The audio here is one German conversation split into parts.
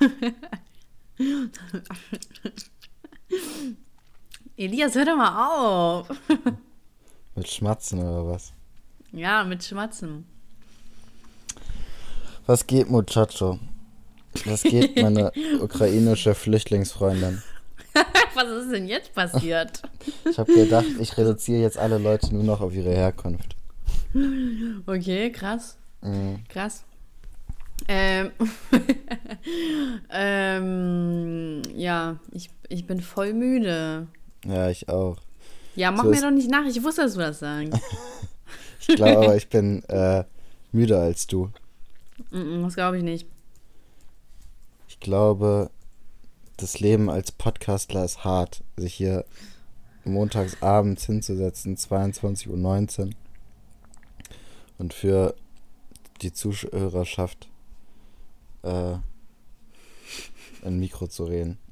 Elias, hör doch mal auf. Mit Schmatzen oder was? Ja, mit Schmatzen. Was geht, Muchacho? Was geht, meine ukrainische Flüchtlingsfreundin? Was ist denn jetzt passiert? Ich habe gedacht, ich reduziere jetzt alle Leute nur noch auf ihre Herkunft. Okay, krass. Mhm. Krass. Ähm, ähm, ja, ich, ich bin voll müde. Ja, ich auch. Ja, mach So mir doch nicht nach. Ich wusste, dass du das sagst. Ich glaube aber, ich bin äh, müder als du. Das glaube ich nicht. Ich glaube, das Leben als Podcastler ist hart, sich hier montags abends hinzusetzen, 22.19 Uhr und für die Zuhörerschaft äh, ein Mikro zu reden.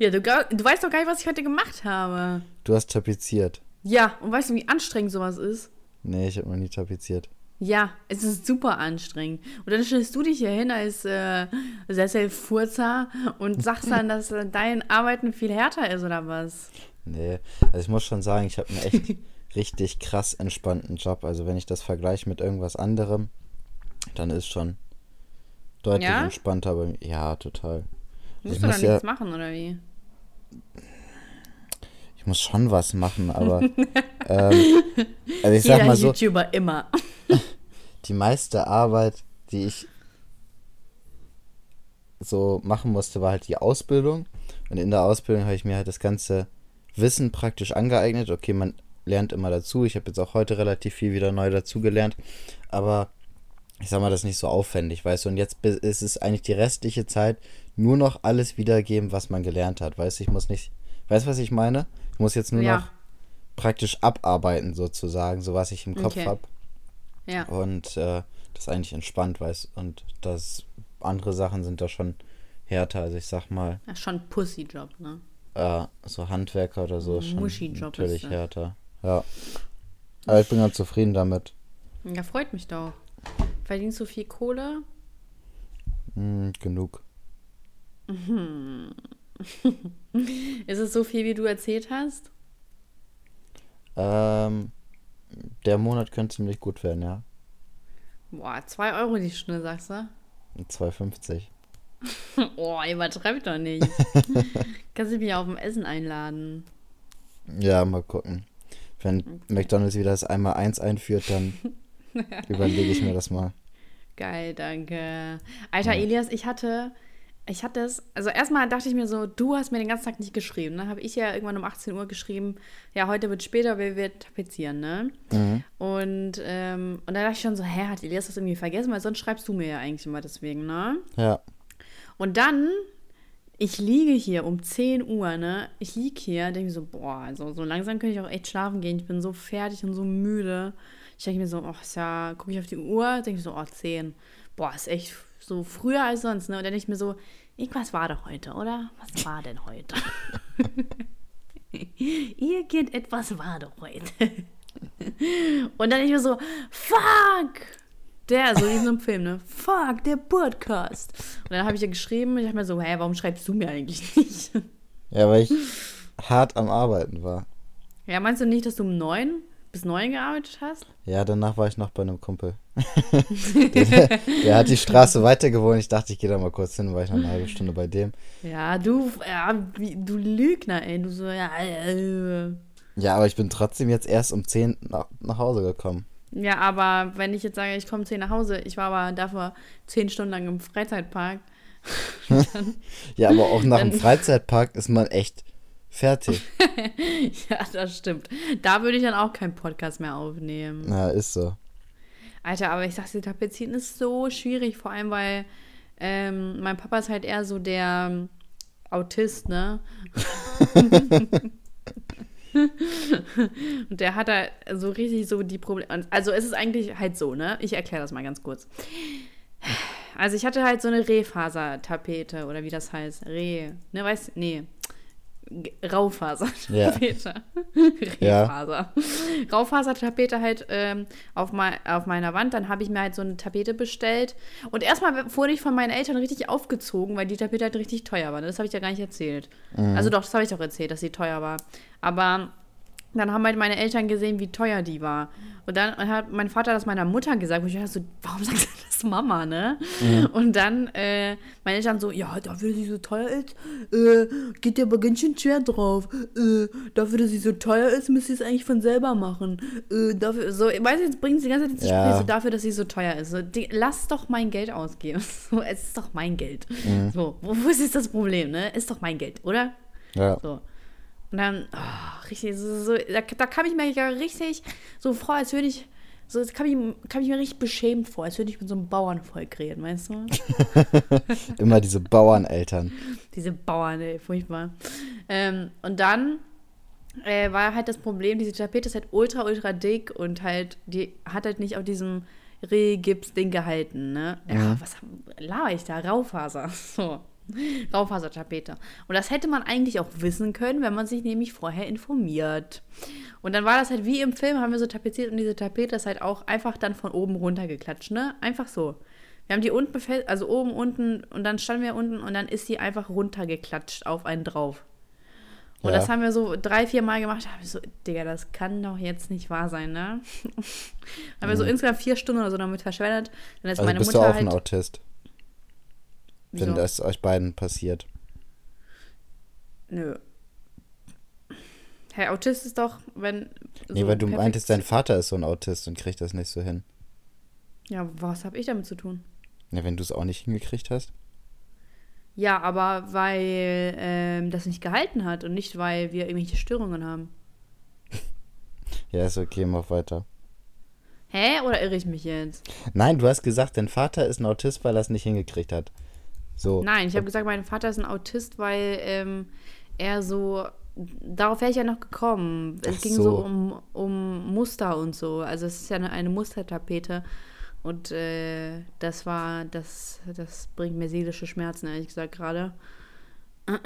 Ja, du, du weißt doch gar nicht, was ich heute gemacht habe. Du hast tapeziert. Ja, und weißt du, wie anstrengend sowas ist? Nee, ich habe noch nie tapeziert. Ja, es ist super anstrengend. Und dann stellst du dich hier hin als äh, Sesselfurzer und sagst dann, dass dein Arbeiten viel härter ist oder was? Nee, also ich muss schon sagen, ich habe einen echt richtig krass entspannten Job. Also wenn ich das vergleiche mit irgendwas anderem, dann ist schon deutlich Ja? entspannter bei mir. Ja, total. Musst Ich du muss dann ja- nichts machen, oder wie? Ich muss schon was machen, aber ähm, also ich sag Jeder mal so, YouTuber immer. die meiste Arbeit, die ich so machen musste, war halt die Ausbildung. Und in der Ausbildung habe ich mir halt das ganze Wissen praktisch angeeignet. Okay, man lernt immer dazu. Ich habe jetzt auch heute relativ viel wieder neu dazugelernt. Aber ich sag mal, das ist nicht so aufwendig, weißt du. Und jetzt ist es eigentlich die restliche Zeit nur noch alles wiedergeben, was man gelernt hat. Weißt du, ich muss nicht. Weißt du, was ich meine? Ich muss jetzt nur Ja. noch praktisch abarbeiten, sozusagen, so was ich im Kopf Okay. habe. Ja. Und äh, das ist eigentlich entspannt, weißt Und das andere Sachen sind da schon härter. Also ich sag mal, ist schon Pussy-Job, ne? äh, so Handwerker oder so ist schon natürlich ist härter. Ja. Aber ich bin ganz zufrieden damit. Ja, freut mich doch. Verdienst du viel Kohle? Hm, genug. Ist es so viel, wie du erzählt hast? Ähm, der Monat könnte ziemlich gut werden, ja. Boah, 2 Euro die Stunde, sagst du? 2,50. Oh, übertreib doch nicht. Kannst du mich auf dem Essen einladen? Ja, mal gucken. Wenn McDonalds wieder das einmal eins einführt, dann überlege ich mir das mal. Geil, danke. Alter, Elias, ich hatte, ich hatte es, also erstmal dachte ich mir so, du hast mir den ganzen Tag nicht geschrieben. Dann habe ich ja irgendwann um 18 Uhr geschrieben, ja, heute wird später, wir wir tapezieren, ne? Mhm. Und, ähm, und da dachte ich schon so, hä, hat Elias das irgendwie vergessen? Weil sonst schreibst du mir ja eigentlich immer deswegen, ne? Ja. Und dann, ich liege hier um 10 Uhr, ne? Ich liege hier, denke mir so, boah, also so langsam könnte ich auch echt schlafen gehen. Ich bin so fertig und so müde. Ich denke mir so, ach ist ja, gucke ich auf die Uhr, denke ich so, oh, 10. Boah, ist echt so früher als sonst, ne? Und dann denke ich mir so, irgendwas war doch heute, oder? Was war denn heute? Irgendetwas war doch heute. Und dann ich mir so, fuck! Der, so wie in so einem Film, ne? Fuck, der Podcast. Und dann habe ich ja geschrieben, ich habe mir so, hä, warum schreibst du mir eigentlich nicht? Ja, weil ich hart am Arbeiten war. Ja, meinst du nicht, dass du um neun bis neun gearbeitet hast? Ja, danach war ich noch bei einem Kumpel. der, der hat die Straße weiter gewohnt. Ich dachte, ich gehe da mal kurz hin, war ich noch eine halbe Stunde bei dem. Ja, du, ja, du Lügner, ey. Du so, ja, äh. Ja, aber ich bin trotzdem jetzt erst um 10 nach, nach Hause gekommen. Ja, aber wenn ich jetzt sage, ich komme zehn nach Hause, ich war aber dafür zehn Stunden lang im Freizeitpark. Ja, aber auch nach dem Dann- Freizeitpark ist man echt fertig. ja, das stimmt. Da würde ich dann auch keinen Podcast mehr aufnehmen. Na, ist so. Alter, aber ich sag's dir, Tapezieren ist so schwierig, vor allem weil ähm, mein Papa ist halt eher so der ähm, Autist, ne? Und der hat da so richtig so die Probleme. Also es ist eigentlich halt so, ne? Ich erkläre das mal ganz kurz. Also ich hatte halt so eine Rehfasertapete oder wie das heißt. Reh. Ne, weißt Nee. Raufasertapete. Rehfaser. Raufasertapete halt ähm, auf, mei auf meiner Wand. Dann habe ich mir halt so eine Tapete bestellt. Und erstmal wurde ich von meinen Eltern richtig aufgezogen, weil die Tapete halt richtig teuer war. Das habe ich ja gar nicht erzählt. Also doch, das habe ich doch erzählt, dass sie teuer war. Aber dann haben halt meine Eltern gesehen, wie teuer die war. Und dann hat mein Vater das meiner Mutter gesagt. Und ich dachte so, warum sagt er das Mama, ne? Und dann äh, meine Eltern so, ja, dafür, dass sie so teuer ist, äh, geht dir aber ganz schön schwer drauf. Äh, dafür, dass sie so teuer ist, müsst ihr es eigentlich von selber machen. Äh, dafür, so, weißt du, jetzt bringen sie die ganze Zeit ins Ja. Gespräch, so dafür, dass sie so teuer ist. So, die, lass doch mein Geld ausgeben. So, es ist doch mein Geld. So, wo, wo ist jetzt das Problem, ne? Ist doch mein Geld, oder? Ja. So. Und dann, oh, richtig, so, so, da, da kam ich mir ja richtig so vor, als würde ich, so, kam ich, kam ich mir richtig beschämt vor, als würde ich mit so einem Bauernvolk reden, weißt du? Immer diese Bauerneltern. Diese Bauern, ey, furchtbar. Ähm, und dann äh, war halt das Problem, diese Tapete ist halt ultra, ultra dick und halt, die hat halt nicht auf diesem Rehgips-Ding gehalten, ne? Ja, was laber ich da? Raufaser. So. Raufasertapete. Und das hätte man eigentlich auch wissen können, wenn man sich nämlich vorher informiert. Und dann war das halt wie im Film, haben wir so tapeziert und diese Tapete ist halt auch einfach dann von oben runter geklatscht, ne? Einfach so. Wir haben die unten befestigt, also oben, unten und dann standen wir unten und dann ist die einfach runtergeklatscht auf einen drauf. Und Ja. das haben wir so drei, vier Mal gemacht. Da hab ich so, Digga, das kann doch jetzt nicht wahr sein, ne? haben wir so insgesamt vier Stunden oder so damit verschwendet. Dann ist Mhm. Also meine bist Mutter du auch halt. ein Autist, wenn Wieso? das euch beiden passiert. Nö. Hey, Autist ist doch, wenn. Nee, so weil du perfekt- meintest, dein Vater ist so ein Autist und kriegt das nicht so hin. Ja, was habe ich damit zu tun? Ja, wenn du es auch nicht hingekriegt hast. Ja, aber weil ähm, das nicht gehalten hat und nicht, weil wir irgendwelche Störungen haben. Ja, ist okay, mach weiter. Hä? Oder irre ich mich jetzt? Nein, du hast gesagt, dein Vater ist ein Autist, weil er es nicht hingekriegt hat. So. Nein, ich habe gesagt, mein Vater ist ein Autist, weil ähm, er so. Darauf wäre ich ja noch gekommen. Es Ach ging so. so um, um Muster und so. Also es ist ja eine, eine Mustertapete. Und äh, das war, das, das bringt mir seelische Schmerzen, ehrlich gesagt, gerade.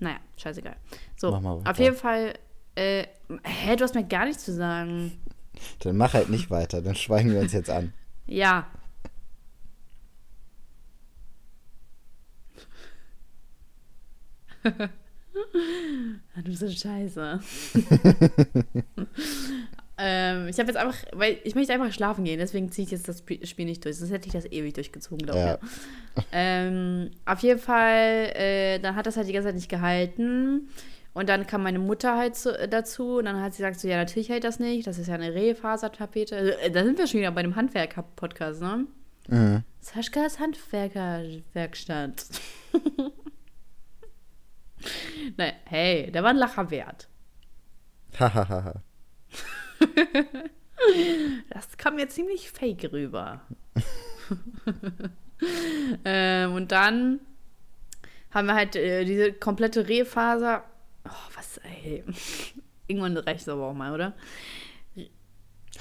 Naja, scheißegal. So, auf jeden Fall. Äh, hä, du hast mir gar nichts zu sagen. Dann mach halt nicht weiter, dann schweigen wir uns jetzt an. Ja. du bist so scheiße. ähm, ich habe jetzt einfach, weil ich möchte einfach schlafen gehen, deswegen ziehe ich jetzt das Sp- Spiel nicht durch. Sonst hätte ich das ewig durchgezogen, glaube ich. Ja. Ähm, auf jeden Fall, äh, dann hat das halt die ganze Zeit nicht gehalten. Und dann kam meine Mutter halt zu, äh, dazu und dann hat sie gesagt, so, ja, natürlich hält das nicht. Das ist ja eine Rehfasertapete. Äh, da sind wir schon wieder bei dem Handwerker-Podcast, ne? Mhm. Saschkas Handwerkerwerkstatt. naja, hey, der war ein Lacher wert. Hahaha. Das kam mir ziemlich fake rüber. ähm, und dann haben wir halt äh, diese komplette Rehfaser. Oh, was, ey. Irgendwann reicht es aber auch mal, oder?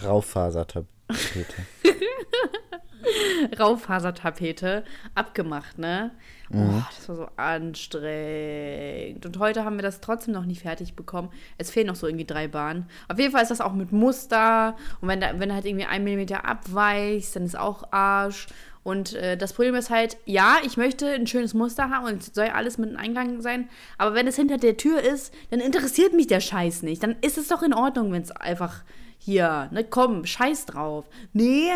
Raufasertapete. Raufasertapete abgemacht, ne? Oh, das war so anstrengend. Und heute haben wir das trotzdem noch nicht fertig bekommen. Es fehlen noch so irgendwie drei Bahnen. Auf jeden Fall ist das auch mit Muster. Und wenn da, wenn halt irgendwie ein Millimeter abweicht, dann ist auch Arsch. Und äh, das Problem ist halt, ja, ich möchte ein schönes Muster haben und es soll alles mit einem Einklang sein. Aber wenn es hinter der Tür ist, dann interessiert mich der Scheiß nicht. Dann ist es doch in Ordnung, wenn es einfach hier, ne, komm, scheiß drauf. Nee,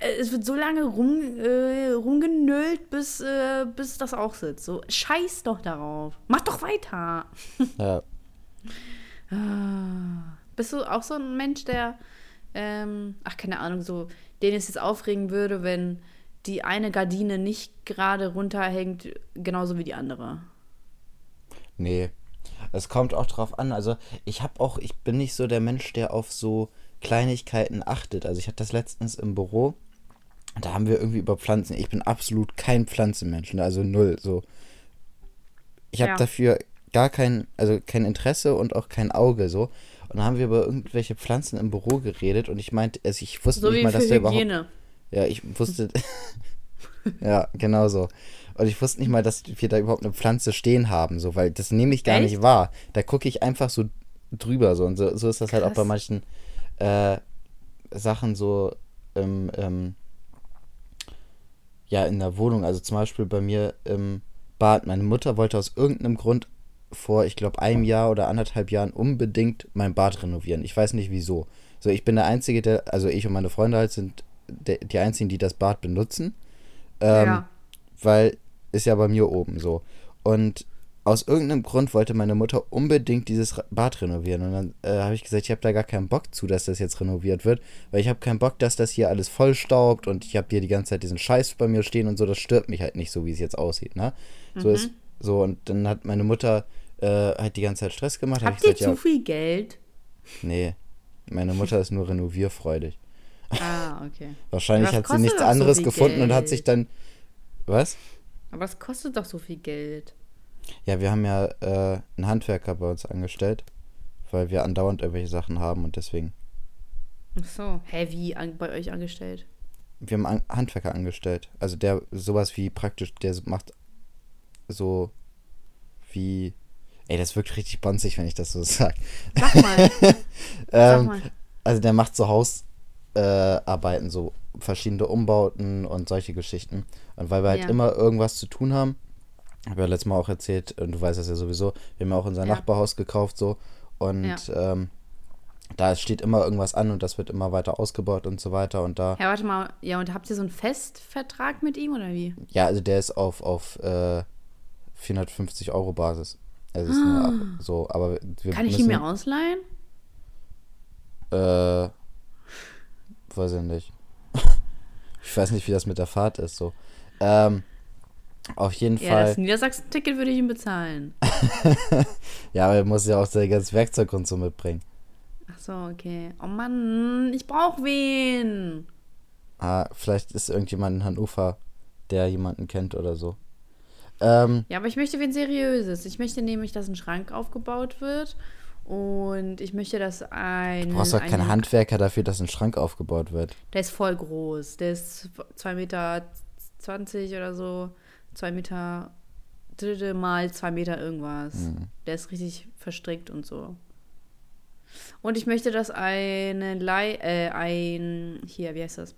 es wird so lange rum, äh, rumgenölt, bis, äh, bis das auch sitzt. So, scheiß doch darauf. Mach doch weiter. Ja. Bist du auch so ein Mensch, der, ähm, ach, keine Ahnung, so, den es jetzt aufregen würde, wenn die eine Gardine nicht gerade runterhängt, genauso wie die andere? Nee. Es kommt auch drauf an. Also, ich habe auch, ich bin nicht so der Mensch, der auf so Kleinigkeiten achtet. Also, ich hatte das letztens im Büro. Da haben wir irgendwie über Pflanzen. Ich bin absolut kein Pflanzenmensch, ne? also null. So. Ich habe Ja. dafür gar kein, also kein Interesse und auch kein Auge so. Und dann haben wir über irgendwelche Pflanzen im Büro geredet und ich meinte, also ich wusste So nicht mal, dass der überhaupt. Hygiene. Ja, ich wusste. Ja, genau so. Und ich wusste nicht mal, dass wir da überhaupt eine Pflanze stehen haben, so, weil das nehme ich gar Echt? nicht wahr. Da gucke ich einfach so drüber so und so, so ist das halt auch bei Krass. manchen äh, Sachen so im, ähm, ja, in der Wohnung. Also zum Beispiel bei mir im Bad. Meine Mutter wollte aus irgendeinem Grund vor, ich glaube, einem Jahr oder anderthalb Jahren unbedingt mein Bad renovieren. Ich weiß nicht wieso. So, ich bin der Einzige, der, also ich und meine Freunde halt sind der, die Einzigen, die das Bad benutzen. Ähm, ja. weil ist ja bei mir oben so. Und aus irgendeinem Grund wollte meine Mutter unbedingt dieses Bad renovieren. Und dann äh, habe ich gesagt, ich habe da gar keinen Bock zu, dass das jetzt renoviert wird, weil ich habe keinen Bock, dass das hier alles vollstaubt und ich habe hier die ganze Zeit diesen Scheiß bei mir stehen und so. Das stört mich halt nicht so, wie es jetzt aussieht, ne? So Mhm. ist so und dann hat meine Mutter äh, halt die ganze Zeit Stress gemacht. Hab Habt ich ihr gesagt, zu viel Geld? ja, nee, meine Mutter ist nur renovierfreudig. Ah, okay. Wahrscheinlich hat sie nichts so anderes viel gefunden und hat Geld. sich dann was? Aber es kostet doch so viel Geld. Ja, wir haben ja äh, einen Handwerker bei uns angestellt, weil wir andauernd irgendwelche Sachen haben und deswegen. Ach so. Hä, wie an, bei euch angestellt? Wir haben einen Handwerker angestellt. Also der sowas wie praktisch, der macht so wie. Ey, das wirkt richtig bonzig, wenn ich das so sag. Sag mal. Sag Ähm, mal. also der macht so Hausarbeiten, äh, so verschiedene Umbauten und solche Geschichten. Und weil wir halt Ja. immer irgendwas zu tun haben, habe ja letztes Mal auch erzählt, und du weißt das ja sowieso, wir haben ja auch unser Ja. Nachbarhaus gekauft so und Ja. ähm, da steht immer irgendwas an und das wird immer weiter ausgebaut und so weiter und da, Ja, warte mal. Ja, und habt ihr so einen Festvertrag mit ihm oder wie? ja, also der ist auf, auf äh, 450 Euro Basis. Also ist nur ab, so, aber wir Ah. Kann ich müssen, ihn mir ausleihen? Äh, weiß ich nicht. ich weiß nicht, wie das mit der Fahrt ist, so. Ähm, auf jeden Ja, Fall. das Niedersachsen-Ticket würde ich ihm bezahlen. Ja, aber er muss ja auch sein ganzes Werkzeug und so mitbringen. Ach so, okay. Oh Mann, ich brauch wen. Ah, vielleicht ist irgendjemand in Hannover, der jemanden kennt oder so. Ähm, Ja, aber ich möchte wen Seriöses. Ich möchte nämlich, dass ein Schrank aufgebaut wird. Und ich möchte, dass ein. du brauchst doch keinen ein- Handwerker dafür, dass ein Schrank aufgebaut wird. Der ist voll groß. Der ist 2 Meter 20 oder so. 2 Meter dritte mal 2 Meter irgendwas. Mhm. Der ist richtig verstrickt und so. Und ich möchte, dass eine Lei äh, ein, hier, wie heißt das?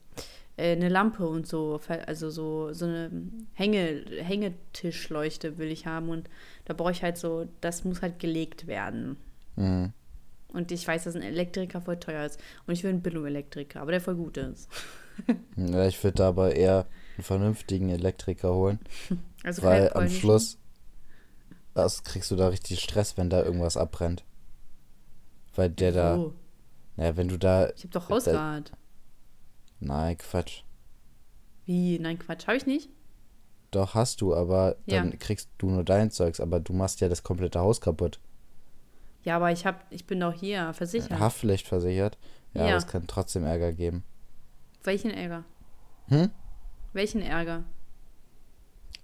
Äh, eine Lampe und so, also so, so eine Hänge, Hängetischleuchte will ich haben. Und da brauche ich halt so, das muss halt gelegt werden. Mhm. Und ich weiß, dass ein Elektriker voll teuer ist. Und ich will einen Billo-Elektriker, aber der voll gut ist. Ja, ich würde da aber eher einen vernünftigen Elektriker holen, Also weil am. Schluss das kriegst du da richtig Stress, wenn da irgendwas abbrennt. Weil der da, Oh, naja, wenn du da, ich habe doch Hausrat. nein, Quatsch. Wie? Nein, Quatsch. Habe ich nicht? Doch, hast du, aber dann Ja. kriegst du nur dein Zeugs, aber du machst ja das komplette Haus kaputt. Ja, aber ich hab, ich bin doch hier versichert. Haftpflicht versichert. Ja, Ja. aber es kann trotzdem Ärger geben. Welchen Ärger? Hm? Welchen Ärger?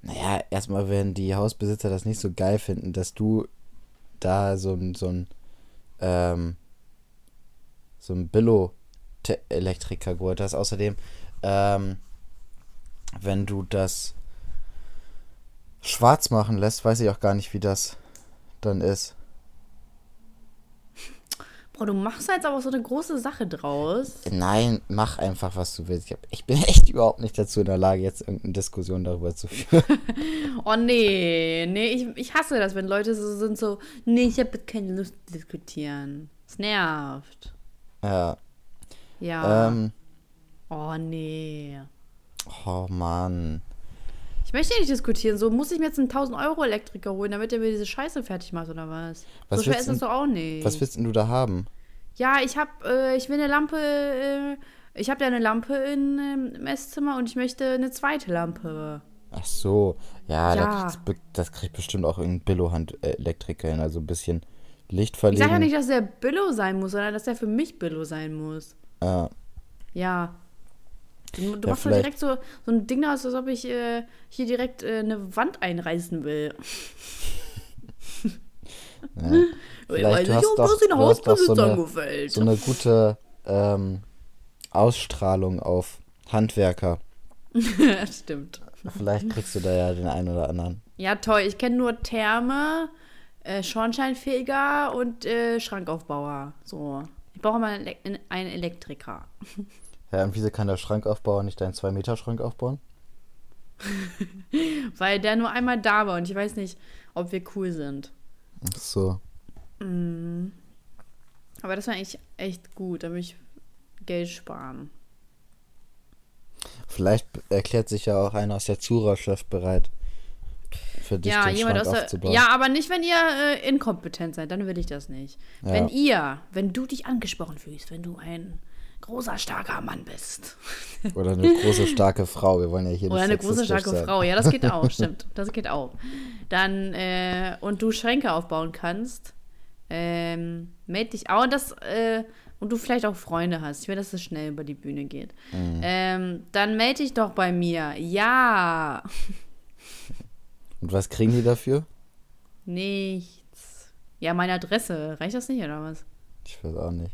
Naja, erstmal werden die Hausbesitzer das nicht so geil finden, dass du da so ein, so ein, ähm, so ein Billo-Elektriker geholt hast. Außerdem, ähm, wenn du das schwarz machen lässt, weiß ich auch gar nicht, wie das dann ist. Boah, du machst jetzt aber so eine große Sache draus. Nein, mach einfach, was du willst. Ich bin echt überhaupt nicht dazu in der Lage, jetzt irgendeine Diskussion darüber zu führen. Oh nee, nee, ich, ich hasse das, wenn Leute so sind so, nee, ich habe keine Lust zu diskutieren. Es nervt. ja. Ja. Ähm, oh nee. oh Mann. Ich möchte nicht diskutieren. So muss ich mir jetzt einen 1000 Euro Elektriker holen, damit er mir diese Scheiße fertig macht oder was? Was so schwer ist das doch auch nicht. Was willst denn du da haben? Ja, ich habe, äh, ich will eine Lampe, äh, ich habe ja eine Lampe in, ähm, im Esszimmer und ich möchte eine zweite Lampe. Ach so, ja, Ja. Da das kriegt bestimmt auch irgendein Billo-Hand-Elektriker hin. Also ein bisschen Licht Ich verlegen. sage ja nicht, dass der Billo sein muss, sondern dass der für mich Billo sein muss. Äh, Ja. Du, du Ja, machst doch vielleicht- direkt so, so ein Ding aus, als ob ich äh, hier direkt äh, eine Wand einreißen will. ja. Weil Vielleicht ich du hast auch doch, den doch so Hausbesitzern eine, gefällt. so eine gute ähm, Ausstrahlung auf Handwerker. Stimmt. Vielleicht kriegst du da ja den einen oder anderen. Ja, toll. Ich kenne nur Therme, äh, Schornsteinfeger und äh, Schrankaufbauer. So. Ich brauche mal einen Elektriker. Ja, und wieso kann der Schrankaufbauer nicht deinen 2-Meter-Schrank aufbauen? Weil der nur einmal da war und ich weiß nicht, ob wir cool sind. Ach so. Mm. Aber das war eigentlich echt gut. Da will ich Geld sparen. Vielleicht erklärt sich ja auch einer aus der Zuhörerschaft bereit, für dich Ja, den jemand Schrank aus aufzubauen. der. Ja, aber nicht, wenn ihr äh, inkompetent seid, dann will ich das nicht. Ja. Wenn ihr, wenn du dich angesprochen fühlst, wenn du ein großer, starker Mann bist. Oder eine große, starke Frau. Wir wollen ja hier Oder nicht eine große, starke sein. Frau. Ja, das geht auch, stimmt. Das geht auch. Dann, äh, und du Schränke aufbauen kannst, ähm, meld dich auch. Und, das, äh, und du vielleicht auch Freunde hast. Ich will, dass es schnell über die Bühne geht. Mhm. Ähm, dann melde dich doch bei mir. Ja. Und was kriegen die dafür? Nichts. Ja, meine Adresse. Reicht das nicht, oder was? Ich weiß auch nicht.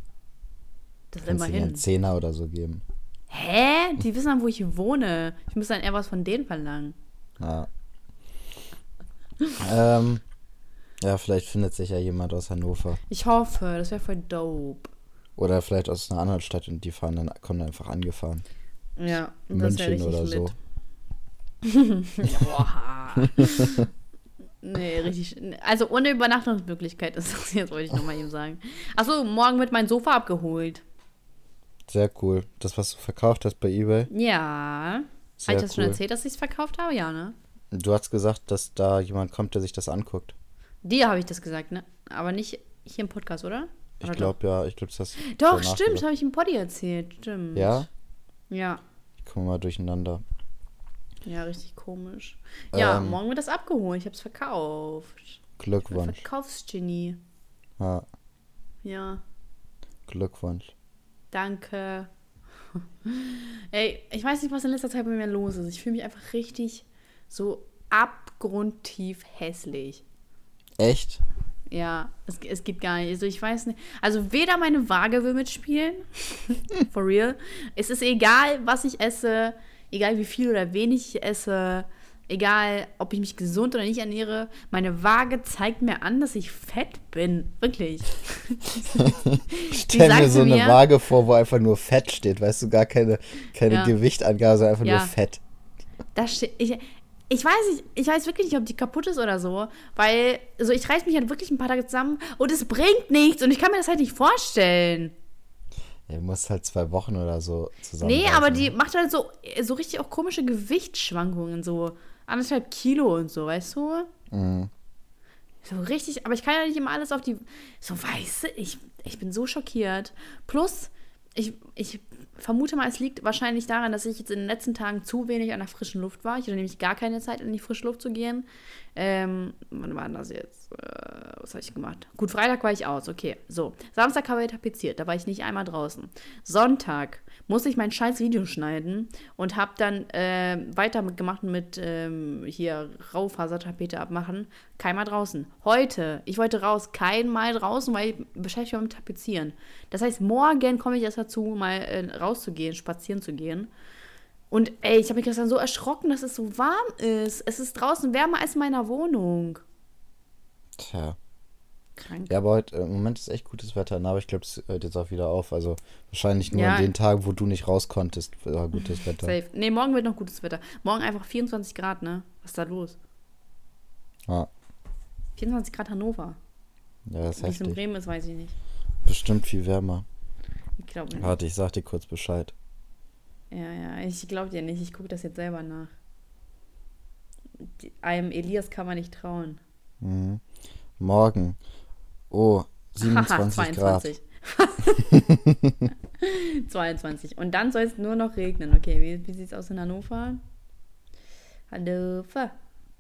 Das ist immerhin. einen Zehner oder so geben. Hä? Die wissen dann, wo ich wohne. Ich muss dann eher was von denen verlangen. Ja. ähm, ja, vielleicht findet sich ja jemand aus Hannover. Ich hoffe, das wäre voll dope. Oder vielleicht aus einer anderen Stadt und die fahren dann, kommen dann einfach angefahren. Ja, das München richtig oder so. Boah. nee, richtig. Also ohne Übernachtungsmöglichkeit ist das jetzt, wollte ich nochmal eben sagen. Achso, morgen wird mein Sofa abgeholt. Sehr cool. Das, was du verkauft hast bei Ebay. Ja. Habe ich das schon cool. erzählt, dass ich es verkauft habe? Ja, ne? Du hast gesagt, dass da jemand kommt, der sich das anguckt. Dir habe ich das gesagt, ne? Aber nicht hier im Podcast, oder? Ich Oder glaube ja, ich glaube, das hast Doch, stimmt, habe ich im Poddy erzählt. Stimmt. Ja? Ja. Ich komme mal durcheinander. Ja, richtig komisch. Ja, Ähm. morgen wird das abgeholt. Ich habe es verkauft. Glückwunsch. Verkaufsgenie. Ja, Ja, Glückwunsch. Danke. Ey, ich weiß nicht, was in letzter Zeit bei mir los ist. Ich fühle mich einfach richtig so abgrundtief hässlich. Echt? Ja, es, es geht gar nicht. Also ich weiß nicht. Also weder meine Waage will mitspielen. For real. Es ist egal, was ich esse, egal wie viel oder wenig ich esse, egal, ob ich mich gesund oder nicht ernähre. Meine Waage zeigt mir an, dass ich fett bin. Wirklich. Stell mir so eine mir- Waage vor, wo einfach nur Fett steht. Weißt du, gar keine, keine Ja. Gewichtangabe, sondern einfach Ja. nur Fett. Da steht. Ich, ich weiß nicht, ich weiß wirklich nicht, ob die kaputt ist oder so, weil so ich reiß mich halt wirklich ein paar Tage zusammen und es bringt nichts und ich kann mir das halt nicht vorstellen. Ja, du musst halt zwei Wochen oder so zusammen. Nee, aber die macht halt so, so richtig auch komische Gewichtsschwankungen, so anderthalb Kilo und so, weißt du? Mhm. So richtig, aber ich kann ja nicht immer alles auf die. So, weißt du, ich, ich bin so schockiert. Plus, ich, ich vermute mal, es liegt wahrscheinlich daran, dass ich jetzt in den letzten Tagen zu wenig an der frischen Luft war. Ich hatte nämlich gar keine Zeit, in die frische Luft zu gehen. Ähm, wann war das jetzt? Äh, was habe ich gemacht? Gut, Freitag war ich aus, okay. So, Samstag habe ich tapeziert, da war ich nicht einmal draußen. Sonntag musste ich mein scheiß Video schneiden und habe dann äh, weitergemacht mit ähm, hier Raufasertapete abmachen. Keinmal draußen. Heute, ich wollte raus, keinmal draußen, weil ich beschäftigt war mit Tapezieren. Das heißt, morgen komme ich erst dazu, mal äh, rauszugehen, spazieren zu gehen. Und ey, ich habe mich gestern so erschrocken, dass es so warm ist. Es ist draußen wärmer als in meiner Wohnung. Tja. Krank. Ja, aber heute, äh, im Moment ist echt gutes Wetter, ne? aber ich glaube, es hört jetzt auch wieder auf. Also wahrscheinlich nur Ja. an den Tagen, wo du nicht raus konntest, war gutes Wetter. Safe. Nee, morgen wird noch gutes Wetter. Morgen einfach 24 Grad, ne? Was ist da los? Ja, 24 Grad Hannover. ja, das ist Wie es in. Bremen ist, weiß ich nicht. Bestimmt viel wärmer. Ich glaube nicht. Warte, ich sag dir kurz Bescheid. Ja, ja, ich glaube dir nicht. Ich gucke das jetzt selber nach. Die- Einem Elias kann man nicht trauen. Mhm. Morgen. Oh, 27 Grad. 22. 22. Und dann soll es nur noch regnen. Okay, wie, wie sieht es aus in Hannover? Hannover.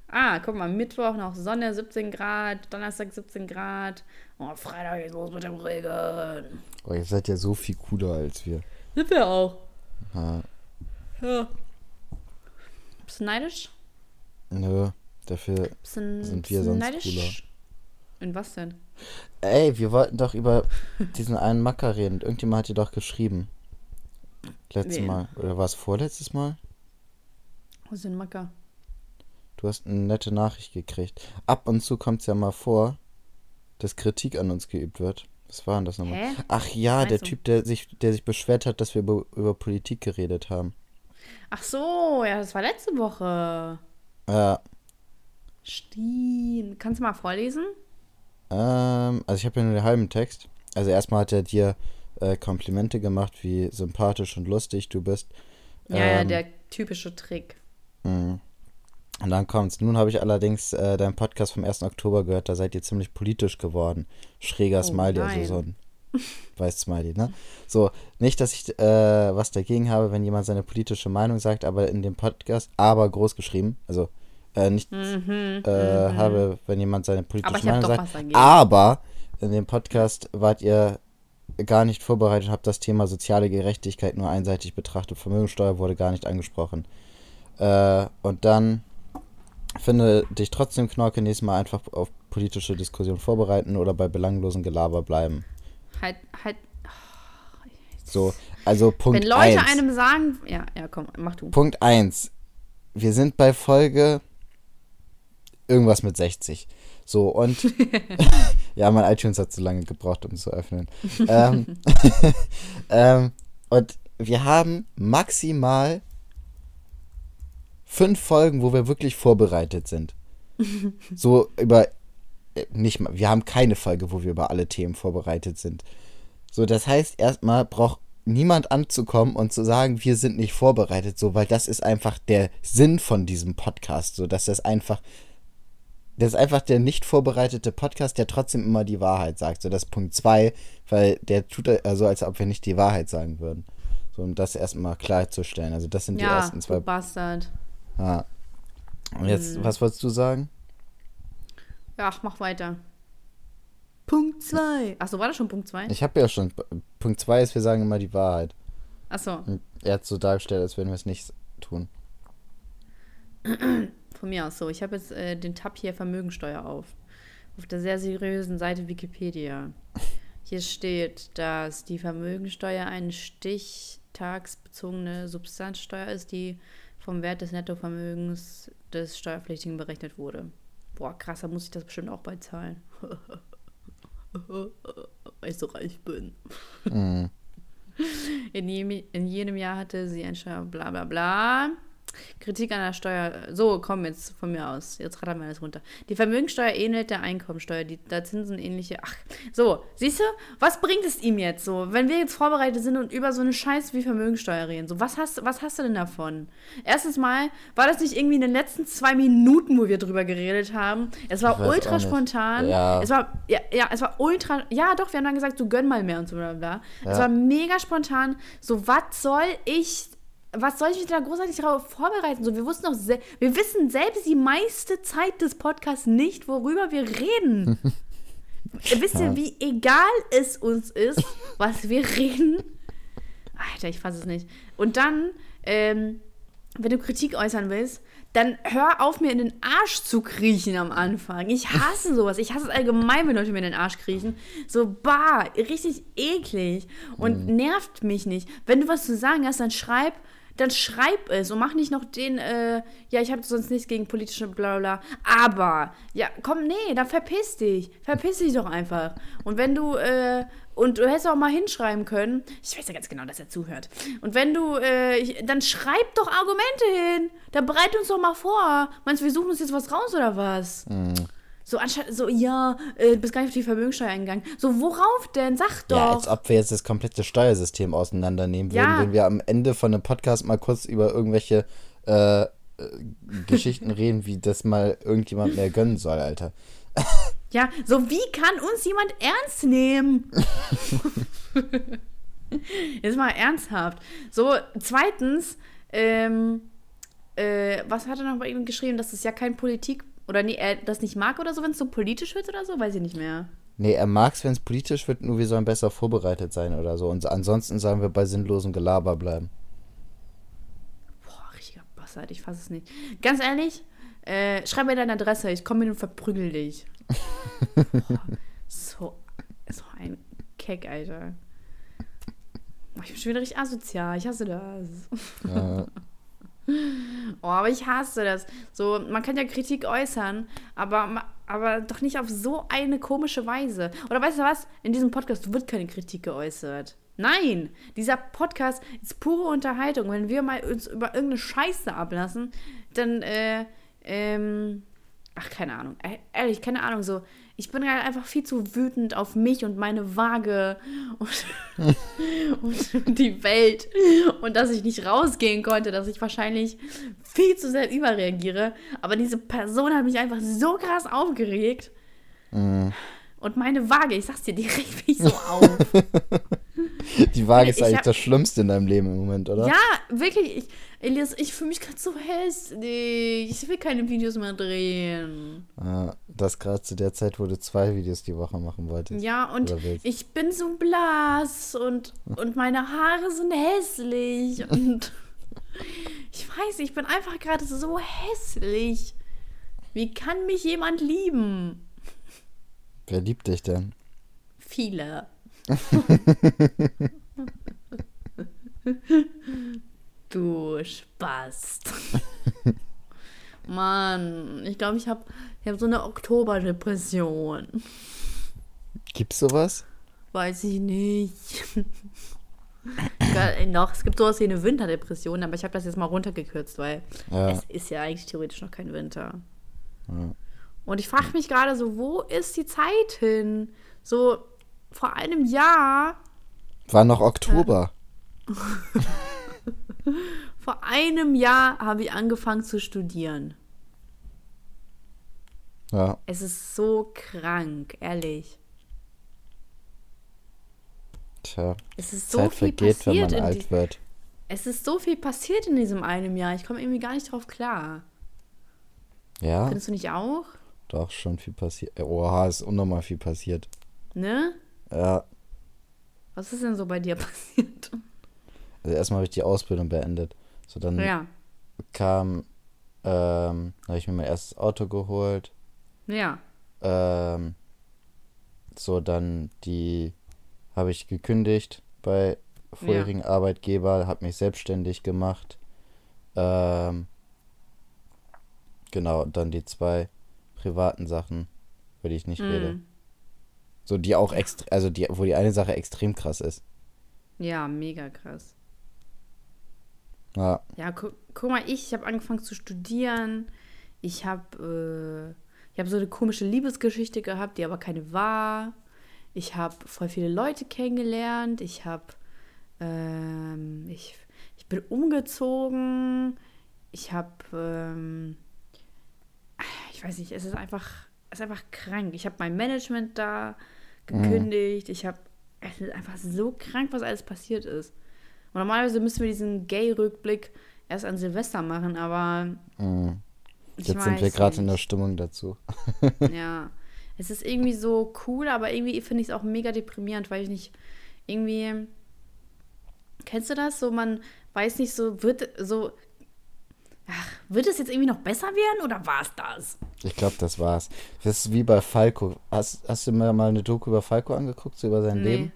Ah, guck mal, Mittwoch noch Sonne, 17 Grad, Donnerstag 17 Grad. Oh, Freitag geht's los mit dem Regen. Oh, ihr seid ja so viel cooler als wir. Sind wir auch. Ja, Ja. Bist du neidisch? nö, dafür. Du, Sind wir sonst neidisch? In was denn? Ey, wir wollten doch über diesen einen Macker reden. Irgendjemand hat dir doch geschrieben. Letztes Wen? Mal. Oder war es vorletztes Mal? Was ist denn Macker? Du hast eine nette Nachricht gekriegt. Ab und zu kommt es ja mal vor, dass Kritik an uns geübt wird. Was war denn das nochmal? Hä? Ach ja, der du? Typ, der sich, der sich beschwert hat, dass wir über, über Politik geredet haben. Ach so, ja, das war letzte Woche. Ja, Stimmt. Kannst du mal vorlesen? ähm, also ich habe ja nur den halben Text. Also erstmal hat er dir äh, Komplimente gemacht, wie sympathisch und lustig du bist. Ja, ja, Ähm, der typische Trick. Mhm. Und dann kommt's. Nun habe ich allerdings äh, deinen Podcast vom 1. Oktober gehört, da seid ihr ziemlich politisch geworden. Schräger Oh, Smiley, nein. also so ein weiß Smiley, ne? So, nicht, dass ich äh, was dagegen habe, wenn jemand seine politische Meinung sagt, aber in dem Podcast, aber groß geschrieben, also äh, nicht Mhm, äh, mhm. habe, wenn jemand seine politische Meinung sagt. Aber in dem Podcast wart ihr gar nicht vorbereitet, habt das Thema soziale Gerechtigkeit nur einseitig betrachtet. Vermögensteuer wurde gar nicht angesprochen. Äh, und dann finde dich trotzdem Knorke nächstes Mal einfach auf politische Diskussion vorbereiten oder bei belanglosen Gelaber bleiben. Halt, halt. So, also Punkt Wenn Leute 1. einem sagen. Ja, ja, komm, mach du. Punkt 1. Wir sind bei Folge irgendwas mit 60. So, und ja, mein iTunes hat zu lange gebraucht, um zu öffnen. ähm, ähm, und wir haben maximal fünf Folgen, wo wir wirklich vorbereitet sind. so über äh, nicht mal, wir haben keine Folge, wo wir über alle Themen vorbereitet sind. So, das heißt, erstmal braucht niemand anzukommen und zu sagen, wir sind nicht vorbereitet, so, weil das ist einfach der Sinn von diesem Podcast, so, dass das einfach, das ist einfach der nicht vorbereitete Podcast, der trotzdem immer die Wahrheit sagt, so, das ist Punkt 2, weil der tut so, als ob wir nicht die Wahrheit sagen würden. So, um das erstmal klarzustellen. Also, das sind die Ja, ersten zwei. du Bastard. Ja. Und jetzt, Mhm. was wolltest du sagen? Ja, ach, mach weiter. Punkt 2. Achso, war das schon Punkt 2? Ich habe ja schon, Punkt 2 ist, wir sagen immer die Wahrheit. Achso, er hat so dargestellt, als würden wir es nicht tun. von mir aus so. Ich habe jetzt äh, den Tab hier Vermögensteuer auf. Auf der sehr seriösen Seite Wikipedia. Hier steht, dass die Vermögensteuer eine stichtagsbezogene Substanzsteuer ist, die vom Wert des Nettovermögens des Steuerpflichtigen berechnet wurde. Boah, krass, da muss ich das bestimmt auch bald zahlen. Weil ich so reich bin. Mhm. In, jedem- in jedem Jahr hatte sie ein Steuer, bla bla bla. Kritik an der Steuer. So, komm jetzt von mir aus. Jetzt rattern wir alles runter. Die Vermögensteuer ähnelt der Einkommensteuer, die da Zinsen ähnliche. Ach, so, siehst du, was bringt es ihm jetzt so, wenn wir jetzt vorbereitet sind und über so eine Scheiße wie Vermögensteuer reden? So, was hast, was hast du denn davon? Erstens mal, war das nicht irgendwie in den letzten zwei Minuten, wo wir drüber geredet haben? Es war ultra spontan. Ja. Es war, ja, ja, es war ultra. Ja, doch, wir haben dann gesagt, so gönn mal mehr und so bla bla. bla. Es Ja. war mega spontan. So, was soll ich was soll ich mich da großartig darauf vorbereiten? So, wir wussten doch, wir wissen selbst die meiste Zeit des Podcasts nicht, worüber wir reden. Wisst ihr, wie egal es uns ist, was wir reden? Alter, ich fasse es nicht. Und dann, ähm, wenn du Kritik äußern willst, dann hör auf, mir in den Arsch zu kriechen am Anfang. Ich hasse sowas. Ich hasse es allgemein, wenn Leute mir in den Arsch kriechen. So, bah, richtig eklig. Und nervt mich nicht. Wenn du was zu sagen hast, dann schreib, dann schreib es und mach nicht noch den, äh, ja, ich habe sonst nichts gegen politische bla bla. Aber, ja, komm, nee, dann verpiss dich. Verpiss dich doch einfach. Und wenn du, äh, und du hättest auch mal hinschreiben können, ich weiß ja ganz genau, dass er zuhört. Und wenn du, äh, ich, dann schreib doch Argumente hin. Dann bereit uns doch mal vor. Meinst du, wir suchen uns jetzt was raus oder was? So anstatt, so, ja, äh, bist gar nicht auf die Vermögenssteuer eingegangen. So, worauf denn? Sag doch. Ja, als ob wir jetzt das komplette Steuersystem auseinandernehmen würden, Ja. wenn wir am Ende von einem Podcast mal kurz über irgendwelche äh, äh, Geschichten reden, wie das mal irgendjemand mehr gönnen soll, Alter. Ja, so wie kann uns jemand ernst nehmen? Jetzt mal ernsthaft. So, zweitens, ähm, äh, was hat er noch bei ihm geschrieben, dass es ja kein Politik oder nee, er das nicht mag oder so, wenn es so politisch wird oder so? Weiß ich nicht mehr. Nee, er mag's, wenn es politisch wird, nur wir sollen besser vorbereitet sein oder so. Und ansonsten sollen wir bei sinnlosem Gelaber bleiben. Boah, richtiger Bastard, ich fasse es nicht. Ganz ehrlich, äh, schreib mir deine Adresse, ich komme hin und verprügel dich. Boah, so, so ein Keck, Alter. Ich bin schon wieder richtig asozial, ich hasse das. Äh, Oh, aber ich hasse das. So, man kann ja Kritik äußern, aber, aber doch nicht auf so eine komische Weise. Oder weißt du was? In diesem Podcast wird keine Kritik geäußert. Nein, dieser Podcast ist pure Unterhaltung. Wenn wir mal uns über irgendeine Scheiße ablassen, dann, äh, ähm, ach, keine Ahnung. Äh, ehrlich, keine Ahnung, so. Ich bin halt einfach viel zu wütend auf mich und meine Waage und, und die Welt und dass ich nicht rausgehen konnte, dass ich wahrscheinlich viel zu sehr überreagiere. Aber diese Person hat mich einfach so krass aufgeregt. Mhm. Und meine Waage, ich sag's dir, die regt mich so auf. Die Waage ist Ich eigentlich hab- das Schlimmste in deinem Leben im Moment, oder? Ja, wirklich. Ich, Elias, ich fühle mich gerade so hässlich. Ich will keine Videos mehr drehen. Ah, das gerade zu der Zeit, wo du zwei Videos die Woche machen wolltest. Ja, und ich bin so blass und, und meine Haare sind hässlich. Und ich weiß, ich bin einfach gerade so hässlich. Wie kann mich jemand lieben? Wer liebt dich denn? Viele. du Spast. Mann, ich glaube, ich habe ich hab so eine Oktoberdepression. Gibt's sowas? Weiß ich nicht. Noch, es gibt sowas wie eine Winterdepression, aber ich habe das jetzt mal runtergekürzt, weil Ja. es ist ja eigentlich theoretisch noch kein Winter. Ja. Und ich frage mich gerade so, wo ist die Zeit hin? So vor einem Jahr, War noch Oktober. vor einem Jahr habe ich angefangen zu studieren. Ja. Es ist so krank, ehrlich. Tja. Es ist so Zeit viel vergeht, wenn passiert. man in alt wird. es ist so viel passiert in diesem einem Jahr. Ich komme irgendwie gar nicht drauf klar. Ja, Findest du nicht auch? doch schon viel passiert. Oha, ist unnormal viel passiert. Ne? Ja. Was ist denn so bei dir passiert? Also erstmal habe ich die Ausbildung beendet. So, dann Ja, kam, ähm, habe ich mir mein erstes Auto geholt. ja, Ähm, so, dann die habe ich gekündigt bei vorherigen Arbeitgeber, habe mich selbstständig gemacht. Ähm, genau, dann die zwei privaten Sachen, über die ich nicht rede. Mm. So, die auch extrem, also die, wo die eine Sache extrem krass ist. ja, mega krass. Ja, Ja, gu guck mal, ich, ich habe angefangen zu studieren. Ich habe äh, ich hab so eine komische Liebesgeschichte gehabt, die aber keine war. Ich habe voll viele Leute kennengelernt. Ich habe, ähm, ich, ich bin umgezogen. Ich habe, ähm, ich weiß nicht, es ist einfach, es ist einfach krank. Ich habe mein Management da gekündigt. Ich habe, es ist einfach so krank, was alles passiert ist. Und normalerweise müssen wir diesen Gay-Rückblick erst an Silvester machen, aber ich jetzt sind wir gerade in der. Stimmung dazu. Ja, es ist irgendwie so cool, aber irgendwie finde ich es auch mega deprimierend, weil ich nicht irgendwie. Kennst du das? So, man weiß nicht, so wird so. Ach, wird es jetzt irgendwie noch besser werden oder war es das? Ich glaube, das war's. Das ist wie bei Falco. Hast, hast du mir mal eine Doku über Falco angeguckt, so über sein Leben?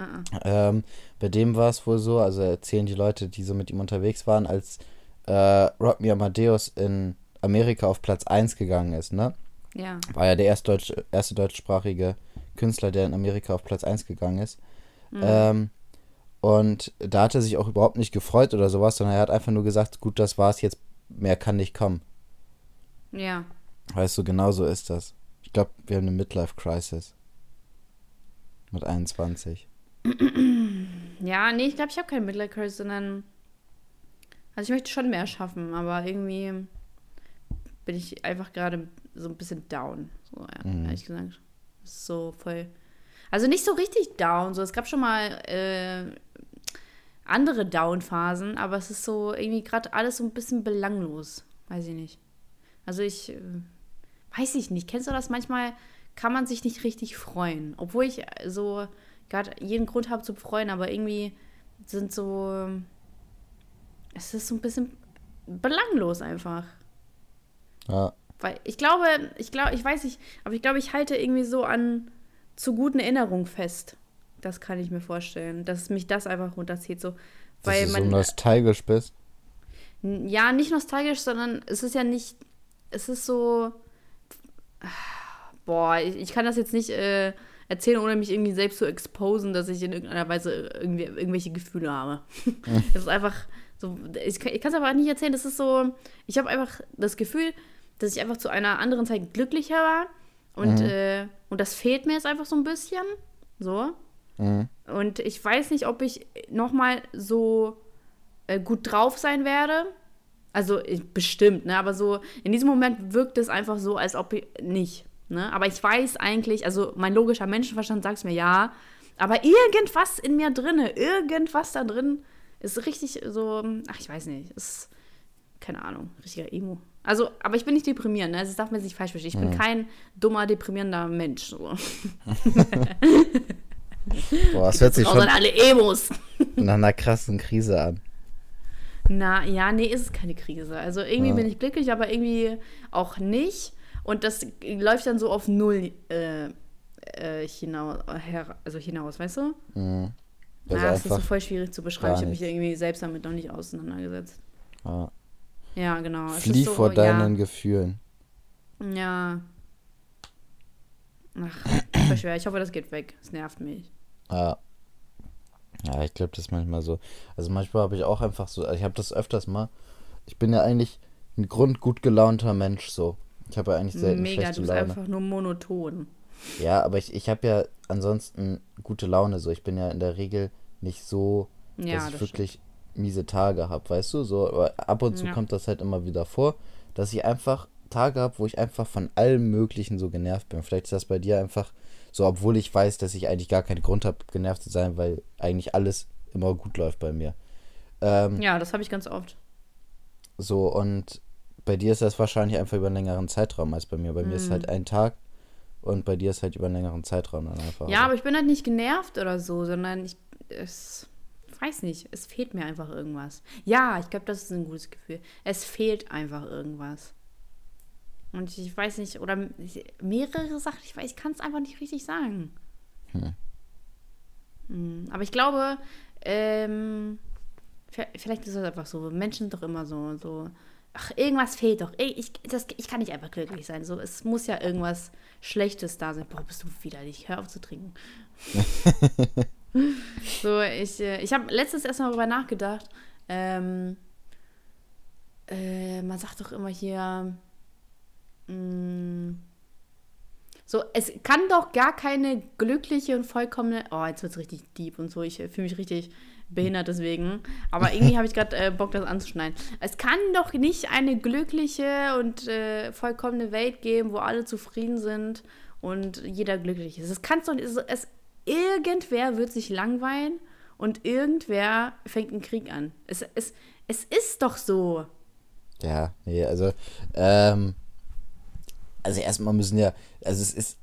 Uh-uh. Ähm, bei dem war es wohl so, also erzählen die Leute, die so mit ihm unterwegs waren, als äh, Rock Me Amadeus in Amerika auf Platz 1 gegangen ist, ne? Ja. War ja der erste, deutsch, erste deutschsprachige Künstler, der in Amerika auf Platz 1 gegangen ist. Ähm, und da hat er sich auch überhaupt nicht gefreut oder sowas, sondern er hat einfach nur gesagt, gut, das war's, jetzt mehr kann nicht kommen. Ja. Weißt du, genau so ist das. Ich glaube, wir haben eine Midlife-Crisis. Mit 21. Ja, nee, ich glaube, ich habe keinen Midlife Crisis, sondern. Also, ich möchte schon mehr schaffen, aber irgendwie bin ich einfach gerade so ein bisschen down. So, ja, Mhm. ehrlich gesagt. Ist so voll. Also, nicht so richtig down. So, es gab schon mal äh, andere Down-Phasen, aber es ist so irgendwie gerade alles so ein bisschen belanglos. Weiß ich nicht. Also, ich. Äh, weiß ich nicht. Kennst du das? Manchmal kann man sich nicht richtig freuen. Obwohl ich äh, so gerade jeden Grund habe zu freuen, aber irgendwie sind so. Es ist so ein bisschen belanglos einfach. Ja, Weil ich glaube, ich glaube, ich weiß nicht, aber ich glaube, ich halte irgendwie so an zu guten Erinnerungen fest. Das kann ich mir vorstellen, dass mich das einfach runterzieht. So, dass weil du so man. nostalgisch bist. Ja, nicht nostalgisch, sondern es ist ja nicht. Es ist so. Boah, ich, ich kann das jetzt nicht äh, erzählen, ohne mich irgendwie selbst zu exposen, dass ich in irgendeiner Weise irgendwie irgendwelche Gefühle habe. Es ist einfach so. Ich, ich kann es aber auch nicht erzählen. Das ist so. Ich habe einfach das Gefühl, dass ich einfach zu einer anderen Zeit glücklicher war. Und, Mhm. äh, und das fehlt mir jetzt einfach so ein bisschen. So. Mhm. Und ich weiß nicht, ob ich nochmal so äh, gut drauf sein werde. Also ich, bestimmt, ne? Aber so in diesem Moment wirkt es einfach so, als ob ich nicht. Ne? Aber ich weiß eigentlich, also mein logischer Menschenverstand sagt es mir ja. Aber irgendwas in mir drinne, irgendwas da drin ist richtig so, ach, ich weiß nicht, ist, keine Ahnung, richtiger Emo. Also, aber ich bin nicht deprimierend, ne? Also, das darf man sich nicht falsch verstehen. Ich bin kein dummer, deprimierender Mensch. So. Boah, das hört sich schon alle Emos. nach einer krassen Krise an. Na, ja, nee, ist es keine Krise. Also irgendwie Ja. bin ich glücklich, aber irgendwie auch nicht. Und das läuft dann so auf Null äh, äh, hinaus, also hinaus, weißt du? Mhm. Also ja, das ist so voll schwierig zu beschreiben. Ich habe mich irgendwie selbst damit noch nicht auseinandergesetzt. ja. Ja, genau. Flieh ist so, vor deinen ja, Gefühlen. ja. Ach, voll schwer. Ich hoffe, das geht weg. Es nervt mich. Ja. Ja, ich glaube, das ist manchmal so. Also manchmal habe ich auch einfach so, ich habe das öfters mal. Ich bin ja eigentlich ein grundgut gelaunter Mensch so. Ich habe ja eigentlich selten Mega, schlechte du bist Laune. einfach nur monoton. Ja, aber ich, ich habe ja ansonsten gute Laune so. Ich bin ja in der Regel nicht so, Ja, dass ich das wirklich miese Tage habe, weißt du? So, aber ab und zu Ja. kommt das halt immer wieder vor, dass ich einfach Tage habe, wo ich einfach von allem Möglichen so genervt bin. Vielleicht ist das bei dir einfach so, obwohl ich weiß, dass ich eigentlich gar keinen Grund habe, genervt zu sein, weil eigentlich alles immer gut läuft bei mir. Ähm, Ja, das habe ich ganz oft. So, und bei dir ist das wahrscheinlich einfach über einen längeren Zeitraum als bei mir. Bei mir ist Mhm. halt ein Tag und bei dir ist halt über einen längeren Zeitraum dann einfach. Ja, so. aber ich bin halt nicht genervt oder so, sondern ich es weiß nicht, es fehlt mir einfach irgendwas. Ja, ich glaube, das ist ein gutes Gefühl. Es fehlt einfach irgendwas. Und ich, weiß nicht, oder mehrere Sachen, ich weiß, ich kann es einfach nicht richtig sagen. Hm, Aber ich glaube, ähm, vi- vielleicht ist das einfach so. Menschen sind doch immer so, so. Ach, irgendwas fehlt doch. Ich, das, ich kann nicht einfach glücklich sein. So, es muss ja irgendwas Schlechtes da sein. Boah, bist du widerlich. Hör auf zu trinken. so, ich, äh, ich habe letztens erst mal darüber nachgedacht. Ähm, äh, man sagt doch immer hier. Mh, so, es kann doch gar keine glückliche und vollkommene. Oh, jetzt wird es richtig deep und so. Ich äh, fühle mich richtig behindert deswegen. Aber irgendwie habe ich gerade äh, Bock, das anzuschneiden. Es kann doch nicht eine glückliche und äh, vollkommene Welt geben, wo alle zufrieden sind und jeder glücklich ist. Es kann doch. Es, es, irgendwer wird sich langweilen und irgendwer fängt einen Krieg an. Es, es, es ist doch so. Ja, nee, also, ähm, also erstmal müssen ja, also es ist